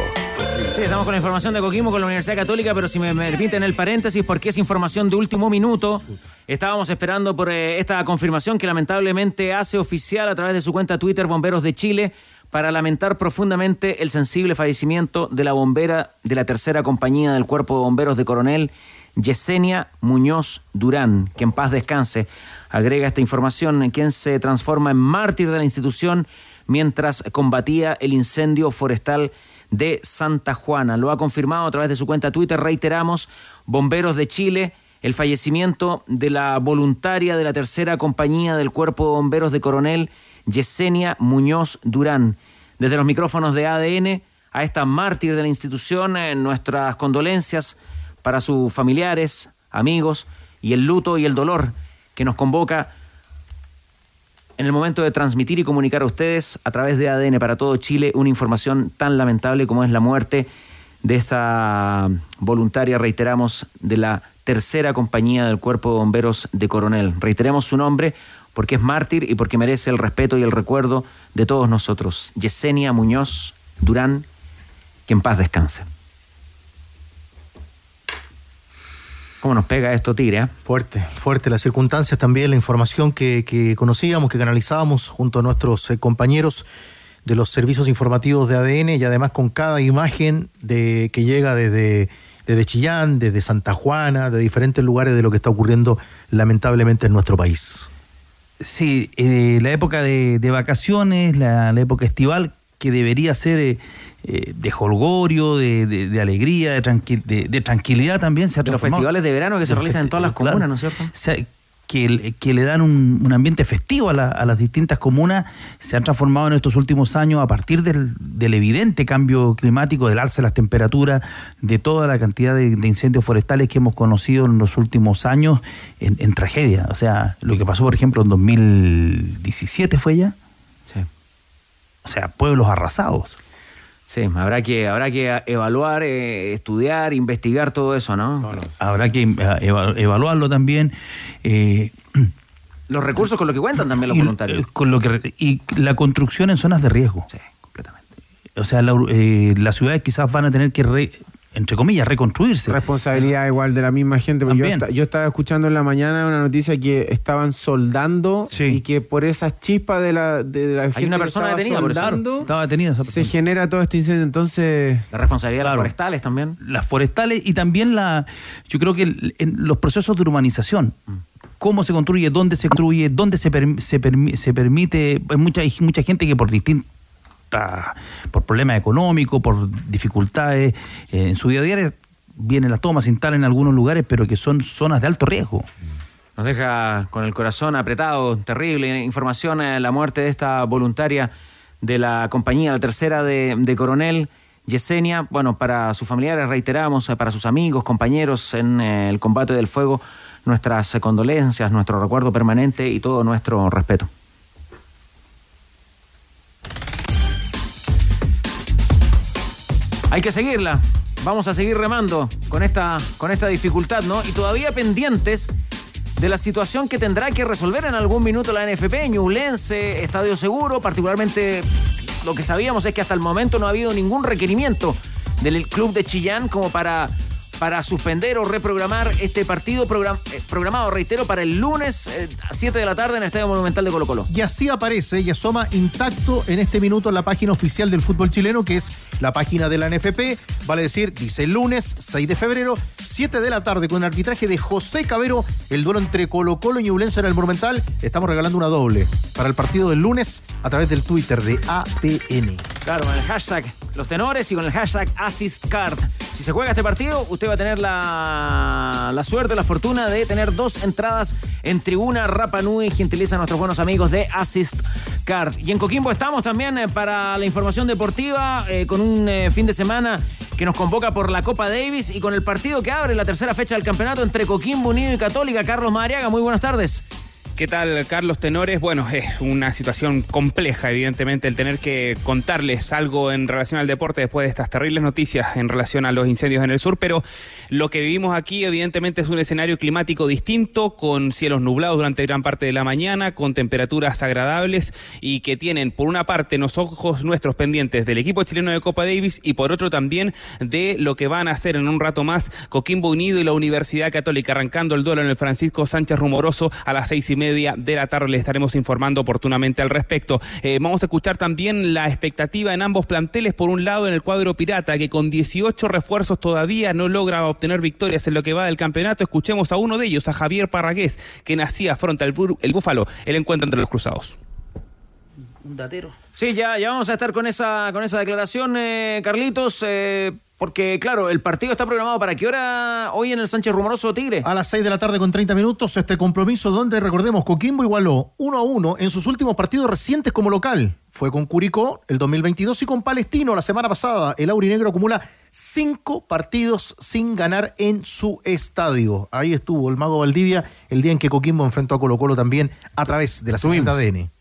Speaker 2: Sí, estamos con la información de Coquimbo con la Universidad Católica, pero si me permiten el paréntesis, porque es información de último minuto. Estábamos esperando por eh, esta confirmación que lamentablemente hace oficial a través de su cuenta Twitter Bomberos de Chile para lamentar profundamente el sensible fallecimiento de la bombera de la tercera compañía del Cuerpo de Bomberos de Coronel, Yesenia Muñoz Durán, que en paz descanse. Agrega esta información, quien se transforma en mártir de la institución mientras combatía el incendio forestal de Santa Juana. Lo ha confirmado a través de su cuenta Twitter, reiteramos, Bomberos de Chile, el fallecimiento de la voluntaria de la tercera compañía del Cuerpo de Bomberos de Coronel, Yesenia Muñoz Durán. Desde los micrófonos de ADN a esta mártir de la institución, eh, nuestras condolencias para sus familiares, amigos y el luto y el dolor que nos convoca en el momento de transmitir y comunicar a ustedes a través de ADN para todo Chile una información tan lamentable como es la muerte de esta voluntaria, reiteramos, de la tercera compañía del Cuerpo de Bomberos de Coronel. Reiteremos su nombre porque es mártir y porque merece el respeto y el recuerdo de todos nosotros. Yesenia Muñoz Durán, que en paz descanse. ¿Cómo nos pega esto, Tigre? eh?
Speaker 11: Fuerte, fuerte. Las circunstancias también, la información que, conocíamos, que canalizábamos junto a nuestros eh, compañeros de los servicios informativos de ADN y además con cada imagen de, que llega desde, desde Chillán, desde Santa Juana, de diferentes lugares de lo que está ocurriendo lamentablemente en nuestro país.
Speaker 9: Sí, eh, la época de, de vacaciones, la, la época estival, que debería ser eh, eh, de holgorio, de, de- de alegría, de, tranquil- de- de tranquilidad también. Se ha
Speaker 2: los festivales de verano que se realizan en todas las
Speaker 9: claro.
Speaker 2: comunas, ¿no es cierto?
Speaker 9: Que, que le dan un, un ambiente festivo a, la- a las distintas comunas, se han transformado en estos últimos años a partir del, del evidente cambio climático, del alza de las temperaturas, de toda la cantidad de, de incendios forestales que hemos conocido en los últimos años en, en tragedia. O sea, lo que pasó, por ejemplo, en 2017 fue ya.
Speaker 2: Sí.
Speaker 9: O sea, pueblos arrasados.
Speaker 2: Sí, habrá que, habrá que evaluar, eh, estudiar, investigar todo eso, ¿no?
Speaker 9: Habrá que eh, eva- evaluarlo también. eh, [CLEARS THROAT]
Speaker 2: Los recursos con los que cuentan también los
Speaker 9: y,
Speaker 2: voluntarios.
Speaker 9: eh, con lo que, y la construcción en zonas de riesgo.
Speaker 2: Sí, completamente.
Speaker 9: O sea, la- eh, las ciudades quizás van a tener que, re- entre comillas, reconstruirse.
Speaker 10: Responsabilidad igual de la misma gente. porque Yo, yo estaba escuchando en la mañana una noticia que estaban soldando
Speaker 9: Sí.
Speaker 10: y que por esas chispas de la, de, de la gente
Speaker 2: una
Speaker 10: que
Speaker 2: persona
Speaker 10: estaba
Speaker 2: detenida por eso.
Speaker 10: soldando,
Speaker 9: Estaba detenida esa
Speaker 10: se
Speaker 9: persona.
Speaker 10: genera todo este incendio. Entonces,
Speaker 2: La responsabilidad de
Speaker 9: Claro.
Speaker 2: las forestales también.
Speaker 9: las forestales y también la yo creo que el- en los procesos de urbanización cómo se construye dónde se construye dónde se perm- se, permi- se permite hay mucha hay mucha gente que por por problemas económicos por dificultades eh, en su día a día vienen las tomas se instalan en algunos lugares pero que son zonas de alto riesgo
Speaker 2: Nos deja con el corazón apretado, terrible información, eh, la muerte de esta voluntaria de la compañía, la tercera de, Coronel Yesenia. Bueno, para sus familiares reiteramos, eh, para sus amigos, compañeros en el combate del fuego, nuestras condolencias, nuestro recuerdo permanente y todo nuestro respeto. Hay que seguirla. Vamos a seguir remando con esta, con esta dificultad, ¿no? Y todavía pendientes de la situación que tendrá que resolver en algún minuto la NFP, Ñublense, Estadio Seguro, particularmente lo que sabíamos es que hasta el momento no ha habido ningún requerimiento del club de Chillán como para, para suspender o reprogramar este partido eh, programado, reitero, para el lunes eh, a 7 de la tarde en el Estadio Monumental de Colo Colo.
Speaker 11: Y así aparece y asoma intacto en este minuto la página oficial del fútbol chileno, que es la página de la NFP. Vale decir, dice lunes 6 de febrero, 7 de la tarde, con el arbitraje de José Cabero, el duelo entre Colo Colo y Ñublense en el Monumental. Estamos regalando una doble para el partido del lunes a través del Twitter de ATN.
Speaker 2: Claro, con el hashtag los tenores y con el hashtag AssistCard. Si se juega este partido, usted va a tener la, la suerte, la fortuna de tener dos entradas en tribuna Rapa Nui, gentileza a nuestros buenos amigos de AssistCard. Y en Coquimbo estamos también eh, para la información deportiva, eh, con un eh, fin de semana que nos convoca por la Copa Davis y con el partido que abre la tercera fecha del campeonato entre Coquimbo Unido y Católica. Carlos Madariaga, muy buenas tardes.
Speaker 23: ¿Qué tal, Carlos Tenores? Bueno, es una situación compleja, evidentemente, el tener que contarles algo en relación al deporte después de estas terribles noticias en relación a los incendios en el sur, pero lo que vivimos aquí, evidentemente, es un escenario climático distinto, con cielos nublados durante gran parte de la mañana, con temperaturas agradables y que tienen, por una parte, los ojos nuestros pendientes del equipo chileno de Copa Davis y por otro también de lo que van a hacer en un rato más Coquimbo Unido y la Universidad Católica, arrancando el duelo en el Francisco Sánchez Rumoroso a las seis y media de la tarde. Le estaremos informando oportunamente al respecto. Eh, vamos a escuchar también la expectativa en ambos planteles. Por un lado, en el cuadro Pirata, que con 18 refuerzos todavía no logra obtener victorias en lo que va del campeonato. Escuchemos a uno de ellos, a Javier Parragués, que nacía frente al el Búfalo, el encuentro entre los cruzados.
Speaker 2: Un datero. Sí, ya, ya vamos a estar con esa, con esa declaración, eh, Carlitos. Eh, porque, claro, el partido está programado para qué hora hoy en el Sánchez Rumoroso Tigre.
Speaker 11: A las 6 de la tarde con 30 minutos, este compromiso donde, recordemos, Coquimbo igualó 1 a 1 en sus últimos partidos recientes como local. Fue con Curicó el 2022 y con Palestino la semana pasada. El Aurinegro acumula cinco partidos sin ganar en su estadio. Ahí estuvo el Mago Valdivia el día en que Coquimbo enfrentó a Colo Colo también a través de la de ADN.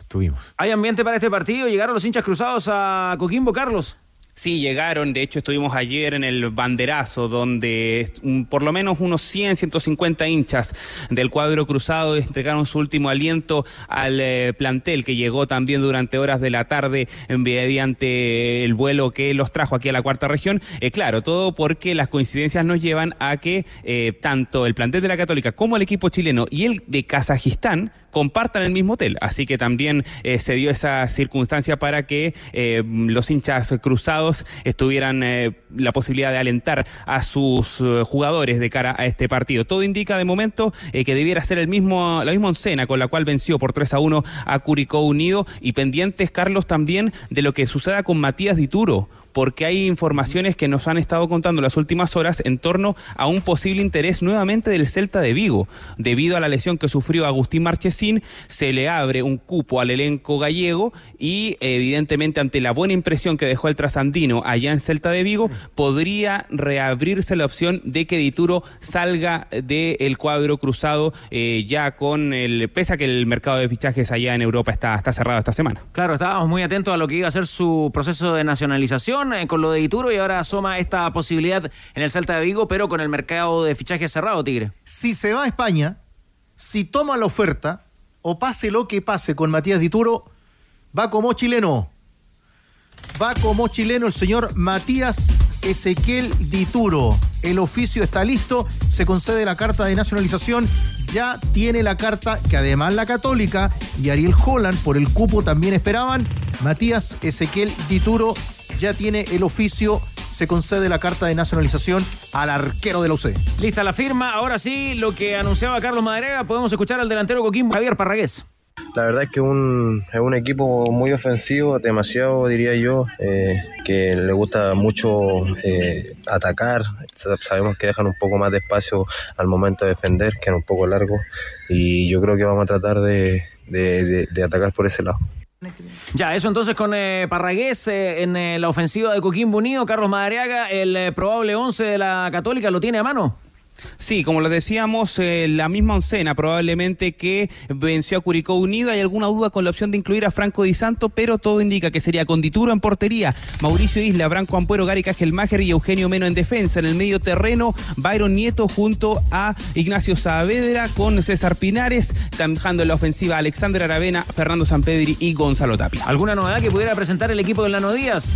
Speaker 10: Estuvimos.
Speaker 2: ¿Hay ambiente para este partido? ¿Llegaron los hinchas cruzados a Coquimbo, Carlos?
Speaker 23: Sí, llegaron. De hecho, estuvimos ayer en el banderazo, donde por lo menos unos 100, 150 hinchas del cuadro cruzado entregaron su último aliento al eh, plantel que llegó también durante horas de la tarde mediante el vuelo que los trajo aquí a la cuarta región. Eh, claro, todo porque las coincidencias nos llevan a que eh, tanto el plantel de la Católica como el equipo chileno y el de Kazajistán compartan el mismo hotel. Así que también eh, se dio esa circunstancia para que eh, los hinchas cruzados estuvieran eh, la posibilidad de alentar a sus jugadores de cara a este partido. Todo indica de momento que debiera ser el mismo, la misma oncena con la cual venció por 3 a 1 a Curicó Unido y pendientes, Carlos, también de lo que suceda con Matías Dituro porque hay informaciones que nos han estado contando las últimas horas en torno a un posible interés nuevamente del Celta de Vigo. Debido a la lesión que sufrió Agustín Marchesín, se le abre un cupo al elenco gallego y evidentemente ante la buena impresión que dejó el trasandino allá en Celta de Vigo, podría reabrirse la opción de que Dituro salga del cuadro cruzado eh, ya con el, pese a que el mercado de fichajes allá en Europa está, está cerrado esta semana.
Speaker 2: Claro, estábamos muy atentos a lo que iba a ser su proceso de nacionalización eh, con lo de Ituro y ahora asoma esta posibilidad en el Salta de Vigo, pero con el mercado de fichaje cerrado, Tigre.
Speaker 11: Si se va a España, si toma la oferta, o pase lo que pase con Matías Dituro, va como chileno. Va como chileno el señor Matías Ezequiel Dituro. El oficio está listo, se concede la carta de nacionalización, ya tiene la carta que además la católica y Ariel Holland por el cupo también esperaban. Matías Ezequiel Dituro ya tiene el oficio, se concede la carta de nacionalización al arquero de la UC.
Speaker 2: Lista la firma, ahora sí, lo que anunciaba Carlos Madrega, podemos escuchar al delantero Coquimbo, Javier Parragués.
Speaker 24: La verdad es que un, es un equipo muy ofensivo, demasiado diría yo, eh, que le gusta mucho eh, atacar. Sabemos que dejan un poco más de espacio al momento de defender, que es un poco largo, y yo creo que vamos a tratar de atacar por ese lado.
Speaker 2: Ya, eso entonces con eh, Parragués eh, en eh, la ofensiva de Coquimbo Unido, Carlos Madariaga, el probable 11 de la Católica, ¿lo tiene a mano?
Speaker 23: Sí, como lo decíamos, eh, la misma oncena probablemente que venció a Curicó Unido. Hay alguna duda con la opción de incluir a Franco Di Santo, pero todo indica que sería con Dituro en portería, Mauricio Isla, Branco Ampuero, Gary Cajelmacher y Eugenio Meno en defensa. En el medio terreno, Byron Nieto junto a Ignacio Saavedra con César Pinares, trabajando en la ofensiva Alexander Aravena, Fernando Sampedri y Gonzalo Tapia.
Speaker 2: ¿Alguna novedad que pudiera presentar el equipo de Lano Díaz?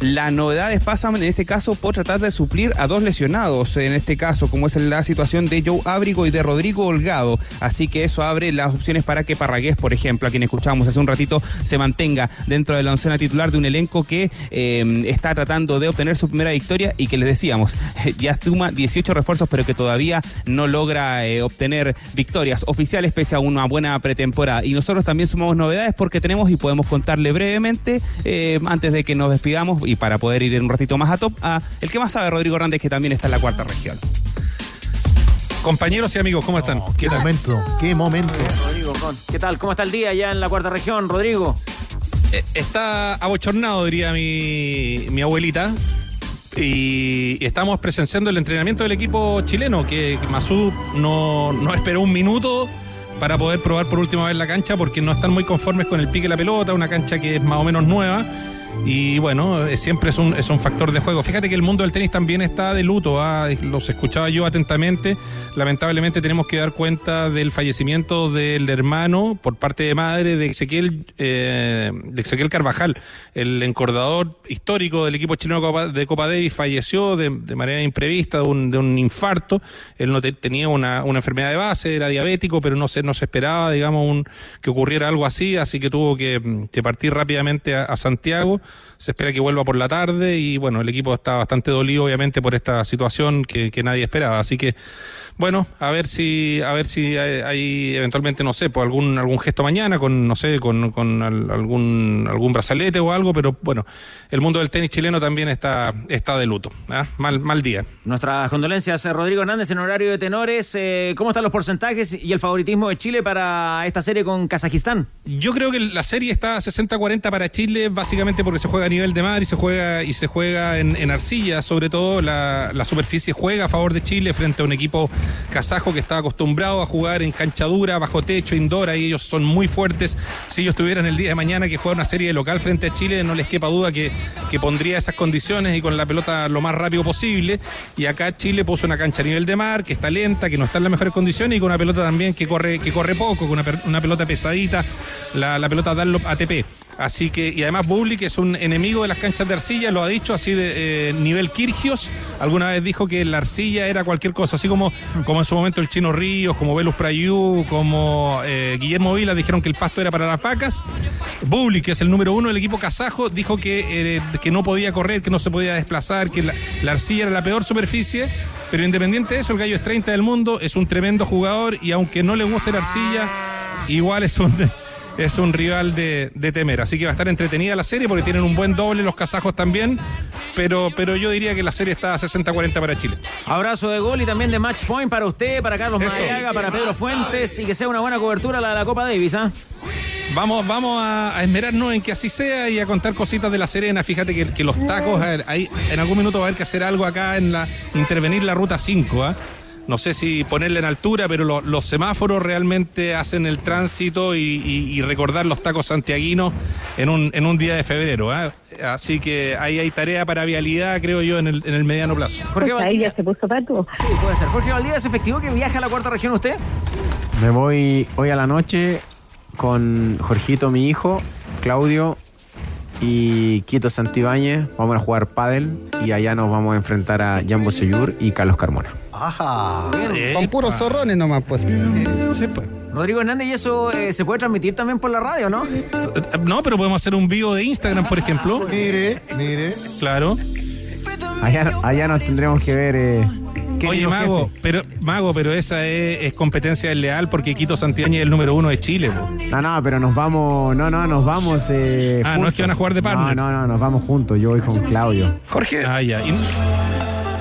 Speaker 23: Las novedades pasan en este caso por tratar de suplir a dos lesionados, en este caso, como es la situación de Joe Ábrigo y de Rodrigo Holgado. Así que eso abre las opciones para que Parragués, por ejemplo, a quien escuchábamos hace un ratito, se mantenga dentro de la oncena titular de un elenco que eh, está tratando de obtener su primera victoria y que les decíamos, [LAUGHS] ya suma 18 refuerzos, pero que todavía no logra eh, obtener victorias oficiales pese a una buena pretemporada. Y nosotros también sumamos novedades porque tenemos y podemos contarle brevemente, eh, antes de que nos despidamos y para poder ir en un ratito más a top, a el que más sabe, Rodrigo Hernández, que también está en la cuarta región.
Speaker 25: Compañeros y amigos, ¿cómo están?
Speaker 11: qué momento, qué momento.
Speaker 2: Rodrigo, ¿qué tal? ¿Cómo está el día allá en la cuarta región, Rodrigo?
Speaker 25: Eh, Está abochornado, diría mi, mi abuelita. Y estamos presenciando el entrenamiento del equipo chileno, que que Masú no, no esperó un minuto para poder probar por última vez la cancha, porque no están muy conformes con el pique de la pelota, una cancha que es más o menos nueva. Y bueno, siempre es un, es un factor de juego. Fíjate que el mundo del tenis también está de luto. ah, Los escuchaba yo atentamente. Lamentablemente tenemos que dar cuenta del fallecimiento del hermano por parte de madre de Ezequiel, eh, de Ezequiel Carvajal, el encordador histórico del equipo chileno Copa- de Copa Davis. Falleció de, de manera imprevista de un, de un infarto. Él no te- tenía una, una enfermedad de base, era diabético, pero no se, no se esperaba, digamos, un, que ocurriera algo así. Así que tuvo que, que partir rápidamente a Santiago se espera que vuelva por la tarde y bueno, el equipo está bastante dolido obviamente por esta situación que, que nadie esperaba. Así que bueno, a ver si a ver si hay, hay eventualmente no sé, pues algún algún gesto mañana con no sé, con, con al- algún algún brazalete o algo, pero bueno, el mundo del tenis chileno también está está de luto, ¿ah? mal mal día.
Speaker 2: Nuestras condolencias, eh, Rodrigo Hernández, en horario de tenores. eh, ¿Cómo están los porcentajes y el favoritismo de Chile para esta serie con Kazajistán?
Speaker 25: Yo creo que la serie está 60-40 para Chile, básicamente porque se juega a nivel de mar y se juega y se juega en, en arcilla, sobre todo la, la superficie juega a favor de Chile frente a un equipo kazajo que está acostumbrado a jugar en cancha dura, bajo techo, indoor, y ellos son muy fuertes. Si ellos tuvieran el día de mañana que jugar una serie de local frente a Chile, no les quepa duda que, que pondría esas condiciones y con la pelota lo más rápido posible. Y acá Chile puso una cancha a nivel de mar, que está lenta, que no está en las mejores condiciones y con una pelota también que corre, que corre poco, con una, pelota pesadita, la, la pelota Dunlop ATP. Así que, y además Bubli, que es un enemigo de las canchas de arcilla, lo ha dicho así de eh, nivel Kirgios. Alguna vez dijo que la arcilla era cualquier cosa, así como, como en su momento el Chino Ríos, como Velus Prayú, como eh, Guillermo Vila dijeron que el pasto era para las vacas. Bubli, que es el número uno del equipo kazajo, dijo que, eh, que no podía correr, que no se podía desplazar, que la, la arcilla era la peor superficie. Pero independiente de eso, el gallo es 30 del mundo, es un tremendo jugador y aunque no le guste la arcilla, igual es un, es un rival de, de temer. Así que va a estar entretenida la serie porque tienen un buen doble los kazajos también. Pero, pero yo diría que la serie está a 60-40 para Chile.
Speaker 2: Abrazo de gol y también de match point para usted, para Carlos
Speaker 25: Eso.
Speaker 2: Madariaga, para Pedro Fuentes y que sea una buena cobertura la de la Copa Davis, ¿ah?
Speaker 25: Vamos, vamos a, a esmerarnos en que así sea y a contar cositas de la Serena. Fíjate que, que los tacos, a ver, hay, en algún minuto va a haber que hacer algo acá en la intervenir la ruta 5. ¿ah? No sé si ponerle en altura, pero lo- los semáforos realmente hacen el tránsito y, y- y recordar los tacos santiaguinos en un, en un día de febrero. ¿ah? Así que ahí hay tarea para vialidad, creo yo, en el, en el mediano plazo.
Speaker 2: Jorge Valdivia.
Speaker 20: se puso pato.
Speaker 2: Sí, puede ser. Jorge Valdivia, ¿es efectivo que viaja a la cuarta región usted?
Speaker 10: Me voy hoy a la noche con Jorgito, mi hijo, Claudio y Quito Santibáñez. Vamos a jugar pádel y allá nos vamos a enfrentar a Jambo Seyur y Carlos Carmona.
Speaker 11: Ajá.
Speaker 26: Con puros zorrones nomás, pues.
Speaker 25: Sí, pues.
Speaker 2: Rodrigo Hernández, ¿y eso eh, se puede transmitir también por la radio, no?
Speaker 25: No, pero podemos hacer un vivo de Instagram, por ejemplo. [LAUGHS]
Speaker 11: Mire, mire.
Speaker 25: Claro.
Speaker 10: Allá, allá nos tendremos que ver. eh,
Speaker 25: Oye, Mago,
Speaker 10: jefe.
Speaker 25: pero Mago, pero esa es, es competencia desleal porque Quito Santibáñez es el número uno de Chile. po.
Speaker 10: No, no, pero nos vamos. No, no, nos vamos. eh,
Speaker 25: Ah, no es que van a jugar de partner.
Speaker 10: No, no, no, nos vamos juntos. Yo voy con Claudio.
Speaker 25: Jorge. Ah, ya. ¿Y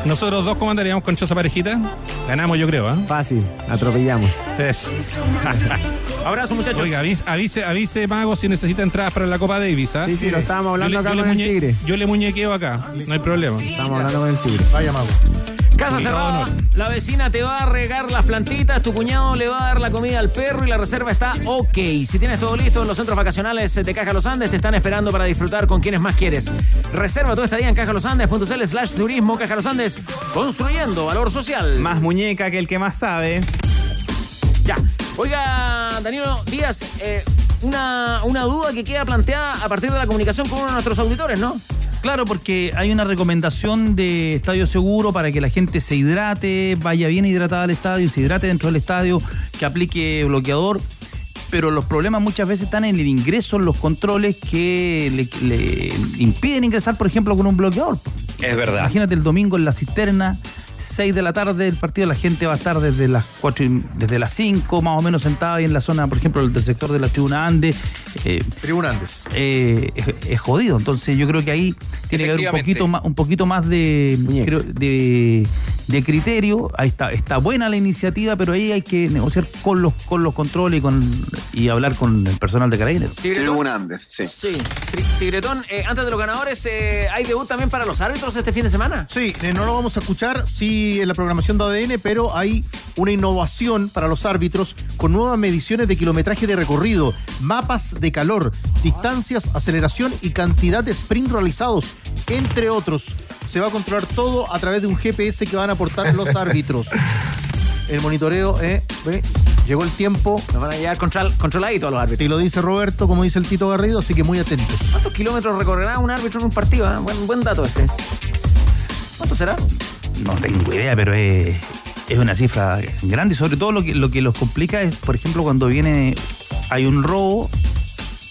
Speaker 25: nosotros dos cómo andaríamos con esa parejita? Ganamos, yo creo, ¿ah?
Speaker 10: Fácil, atropellamos. [LAUGHS]
Speaker 2: Abrazo, muchachos.
Speaker 25: Oiga, avise, avise, avise, Mago, si necesita entradas para la Copa Davis, ¿ah?
Speaker 10: Sí, sí, lo estábamos hablando
Speaker 25: Yo le-
Speaker 10: acá
Speaker 25: yo le
Speaker 10: con el
Speaker 25: muñe-
Speaker 10: Tigre.
Speaker 25: Yo le muñequeo acá, no hay problema.
Speaker 10: Estamos hablando con el Tigre.
Speaker 11: Vaya mago.
Speaker 2: Casa cerrada, la vecina te va a regar las plantitas, tu cuñado le va a dar la comida al perro y la reserva está ok. Si tienes todo listo en los centros vacacionales de Caja Los Andes, te están esperando para disfrutar con quienes más quieres. Reserva tu estadía en cajalosandes.cl slash turismo Caja Los Andes, construyendo valor social.
Speaker 23: Más muñeca que el que más sabe.
Speaker 2: Ya. Oiga, Danilo Díaz, eh, una, una duda que queda planteada a partir de la comunicación con uno de nuestros auditores, ¿no?
Speaker 9: Claro, porque hay una recomendación de estadio seguro para que la gente se hidrate, vaya bien hidratada al estadio, se hidrate dentro del estadio, que aplique bloqueador. Pero los problemas muchas veces están en el ingreso, en los controles que le, le impiden ingresar, por ejemplo, con un bloqueador.
Speaker 27: Es verdad.
Speaker 9: Imagínate el domingo en la cisterna, 6 de la tarde el partido, la gente va a estar desde las 4 y- desde las 5 más o menos sentada ahí en la zona, por ejemplo, del sector de la tribuna Andes. Eh,
Speaker 11: tribuna Andes.
Speaker 9: es, es jodido. Entonces yo creo que ahí tiene que haber un poquito más, un poquito más de, creo, de, de criterio. Ahí está, está buena la iniciativa, pero ahí hay que negociar con los, con los controles y con y hablar con el personal de carabineros.
Speaker 2: Tigretón.
Speaker 27: Andes, sí.
Speaker 2: Sí. Tigretón, eh, antes de los ganadores, eh, ¿hay debut también para los árbitros este fin de semana?
Speaker 11: Sí, eh, no lo vamos a escuchar, sí, en la programación de ADN, pero hay una innovación para los árbitros con nuevas mediciones de kilometraje de recorrido, mapas de calor, distancias, aceleración y cantidad de sprint realizados, entre otros. Se va a controlar todo a través de un GPS que van a aportar los [LAUGHS] árbitros. El monitoreo, eh, ve, llegó el tiempo.
Speaker 2: Nos van a llevar control, controladitos a los árbitros.
Speaker 11: Y lo dice Roberto, como dice el Tito Garrido, así que muy atentos.
Speaker 2: ¿Cuántos kilómetros recorrerá un árbitro en un partido? eh? Buen, buen dato ese. ¿Cuánto será?
Speaker 9: No tengo idea, pero es, es una cifra grande y sobre todo lo que, lo que los complica es, por ejemplo, cuando viene hay un robo,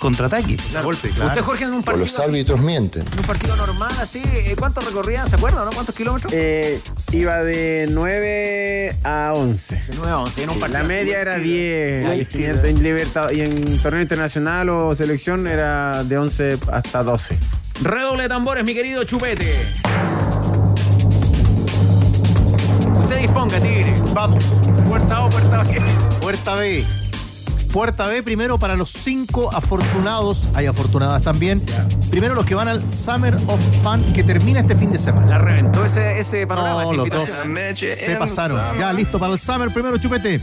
Speaker 9: contraataque.
Speaker 11: Golpe,
Speaker 2: Usted, Jorge, en un
Speaker 28: O
Speaker 2: partido,
Speaker 28: los árbitros mienten.
Speaker 2: en un partido normal así, eh, ¿cuánto recorría? ¿Se acuerdan, no? ¿Cuántos kilómetros?
Speaker 10: Eh, iba de 9 a 11.
Speaker 2: De 9 a 11. En un partido
Speaker 10: La
Speaker 2: así.
Speaker 10: media era
Speaker 2: Ahí
Speaker 10: 10. Y en, en libertad- y en torneo internacional o selección era de 11 hasta 12.
Speaker 2: Redoble de tambores, mi querido Chupete. Usted disponga, Tigre.
Speaker 11: Vamos.
Speaker 2: Puerta O, puerta B.
Speaker 11: Puerta B. Puerta B primero para los cinco afortunados. Hay afortunadas también. Primero los que van al Summer of Fun que termina este fin de semana.
Speaker 2: La reventó ese, ese panorama,
Speaker 11: No, los dos se pasaron. Ya listo para el Summer. Primero chupete.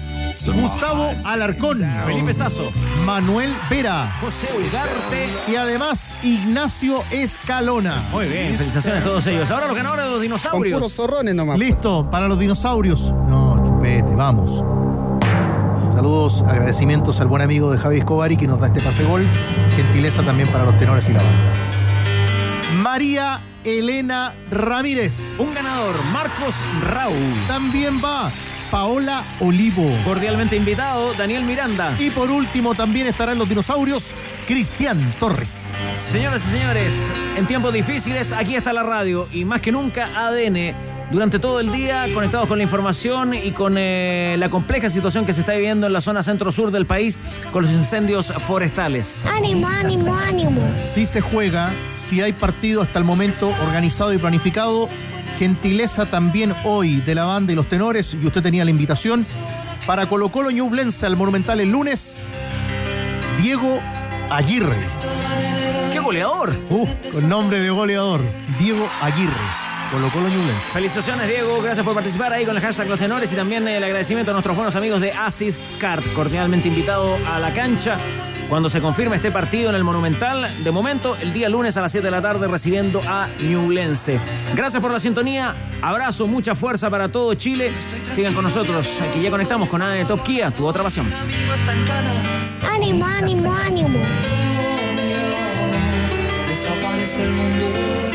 Speaker 11: Gustavo Alarcón.
Speaker 2: Felipe Sazo.
Speaker 11: Manuel Vera.
Speaker 2: José Ugarte.
Speaker 11: Y además Ignacio Escalona.
Speaker 2: Muy bien, felicitaciones a todos ellos. Ahora los ganadores de los
Speaker 26: Con
Speaker 2: dinosaurios.
Speaker 26: puros zorrones nomás.
Speaker 11: Listo para los dinosaurios. No, chupete, vamos. Saludos, agradecimientos al buen amigo de Javi Escobari que nos da este pase gol. Gentileza también para los tenores y la banda. María Elena Ramírez.
Speaker 2: Un ganador, Marcos Raúl.
Speaker 11: También va Paola Olivo.
Speaker 2: Cordialmente invitado, Daniel Miranda.
Speaker 11: Y por último también estarán los dinosaurios, Cristian Torres.
Speaker 2: Señoras y señores, en tiempos difíciles, aquí está la radio y más que nunca ADN. Durante todo el día conectados con la información y con eh, la compleja situación que se está viviendo en la zona centro-sur del país con los incendios forestales.
Speaker 29: Ánimo, ánimo, ánimo.
Speaker 11: Si se juega, si hay partido hasta el momento organizado y planificado, gentileza también hoy de la banda y los tenores, y usted tenía la invitación, para Colo Colo Ñublense al Monumental el lunes, Diego Aguirre.
Speaker 2: ¡Qué goleador!
Speaker 11: Uh, con nombre de goleador, Diego Aguirre. Colo Colo Ñublense.
Speaker 2: Felicitaciones, Diego. Gracias por participar ahí con el hashtag Los Tenores y también el agradecimiento a nuestros buenos amigos de Assist Card. Cordialmente invitado a la cancha cuando se confirme este partido en el Monumental. De momento, el día lunes a las 7 de la tarde recibiendo a Ñublense. Gracias por la sintonía. Abrazo, mucha fuerza para todo Chile. Sigan con nosotros. Aquí ya conectamos con ADN Top Kia, tu otra pasión.
Speaker 29: Ánimo, ánimo, ánimo.
Speaker 16: Desaparece el mundo.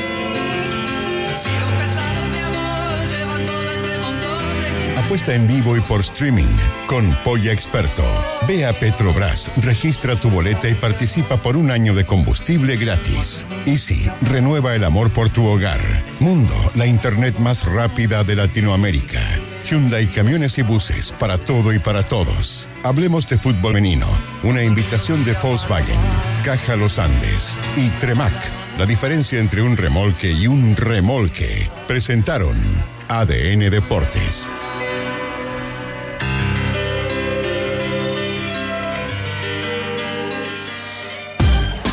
Speaker 1: Apuesta en vivo y por streaming con Polla Experto. Ve a Petrobras, registra tu boleta y participa por un año de combustible gratis. Easy, renueva el amor por tu hogar. Mundo, la internet más rápida de Latinoamérica. Hyundai Camiones y Buses, para todo y para todos. Hablemos de fútbol menino, una invitación de Volkswagen, Caja Los Andes y Tremac. La diferencia entre un remolque y un remolque. Presentaron ADN Deportes.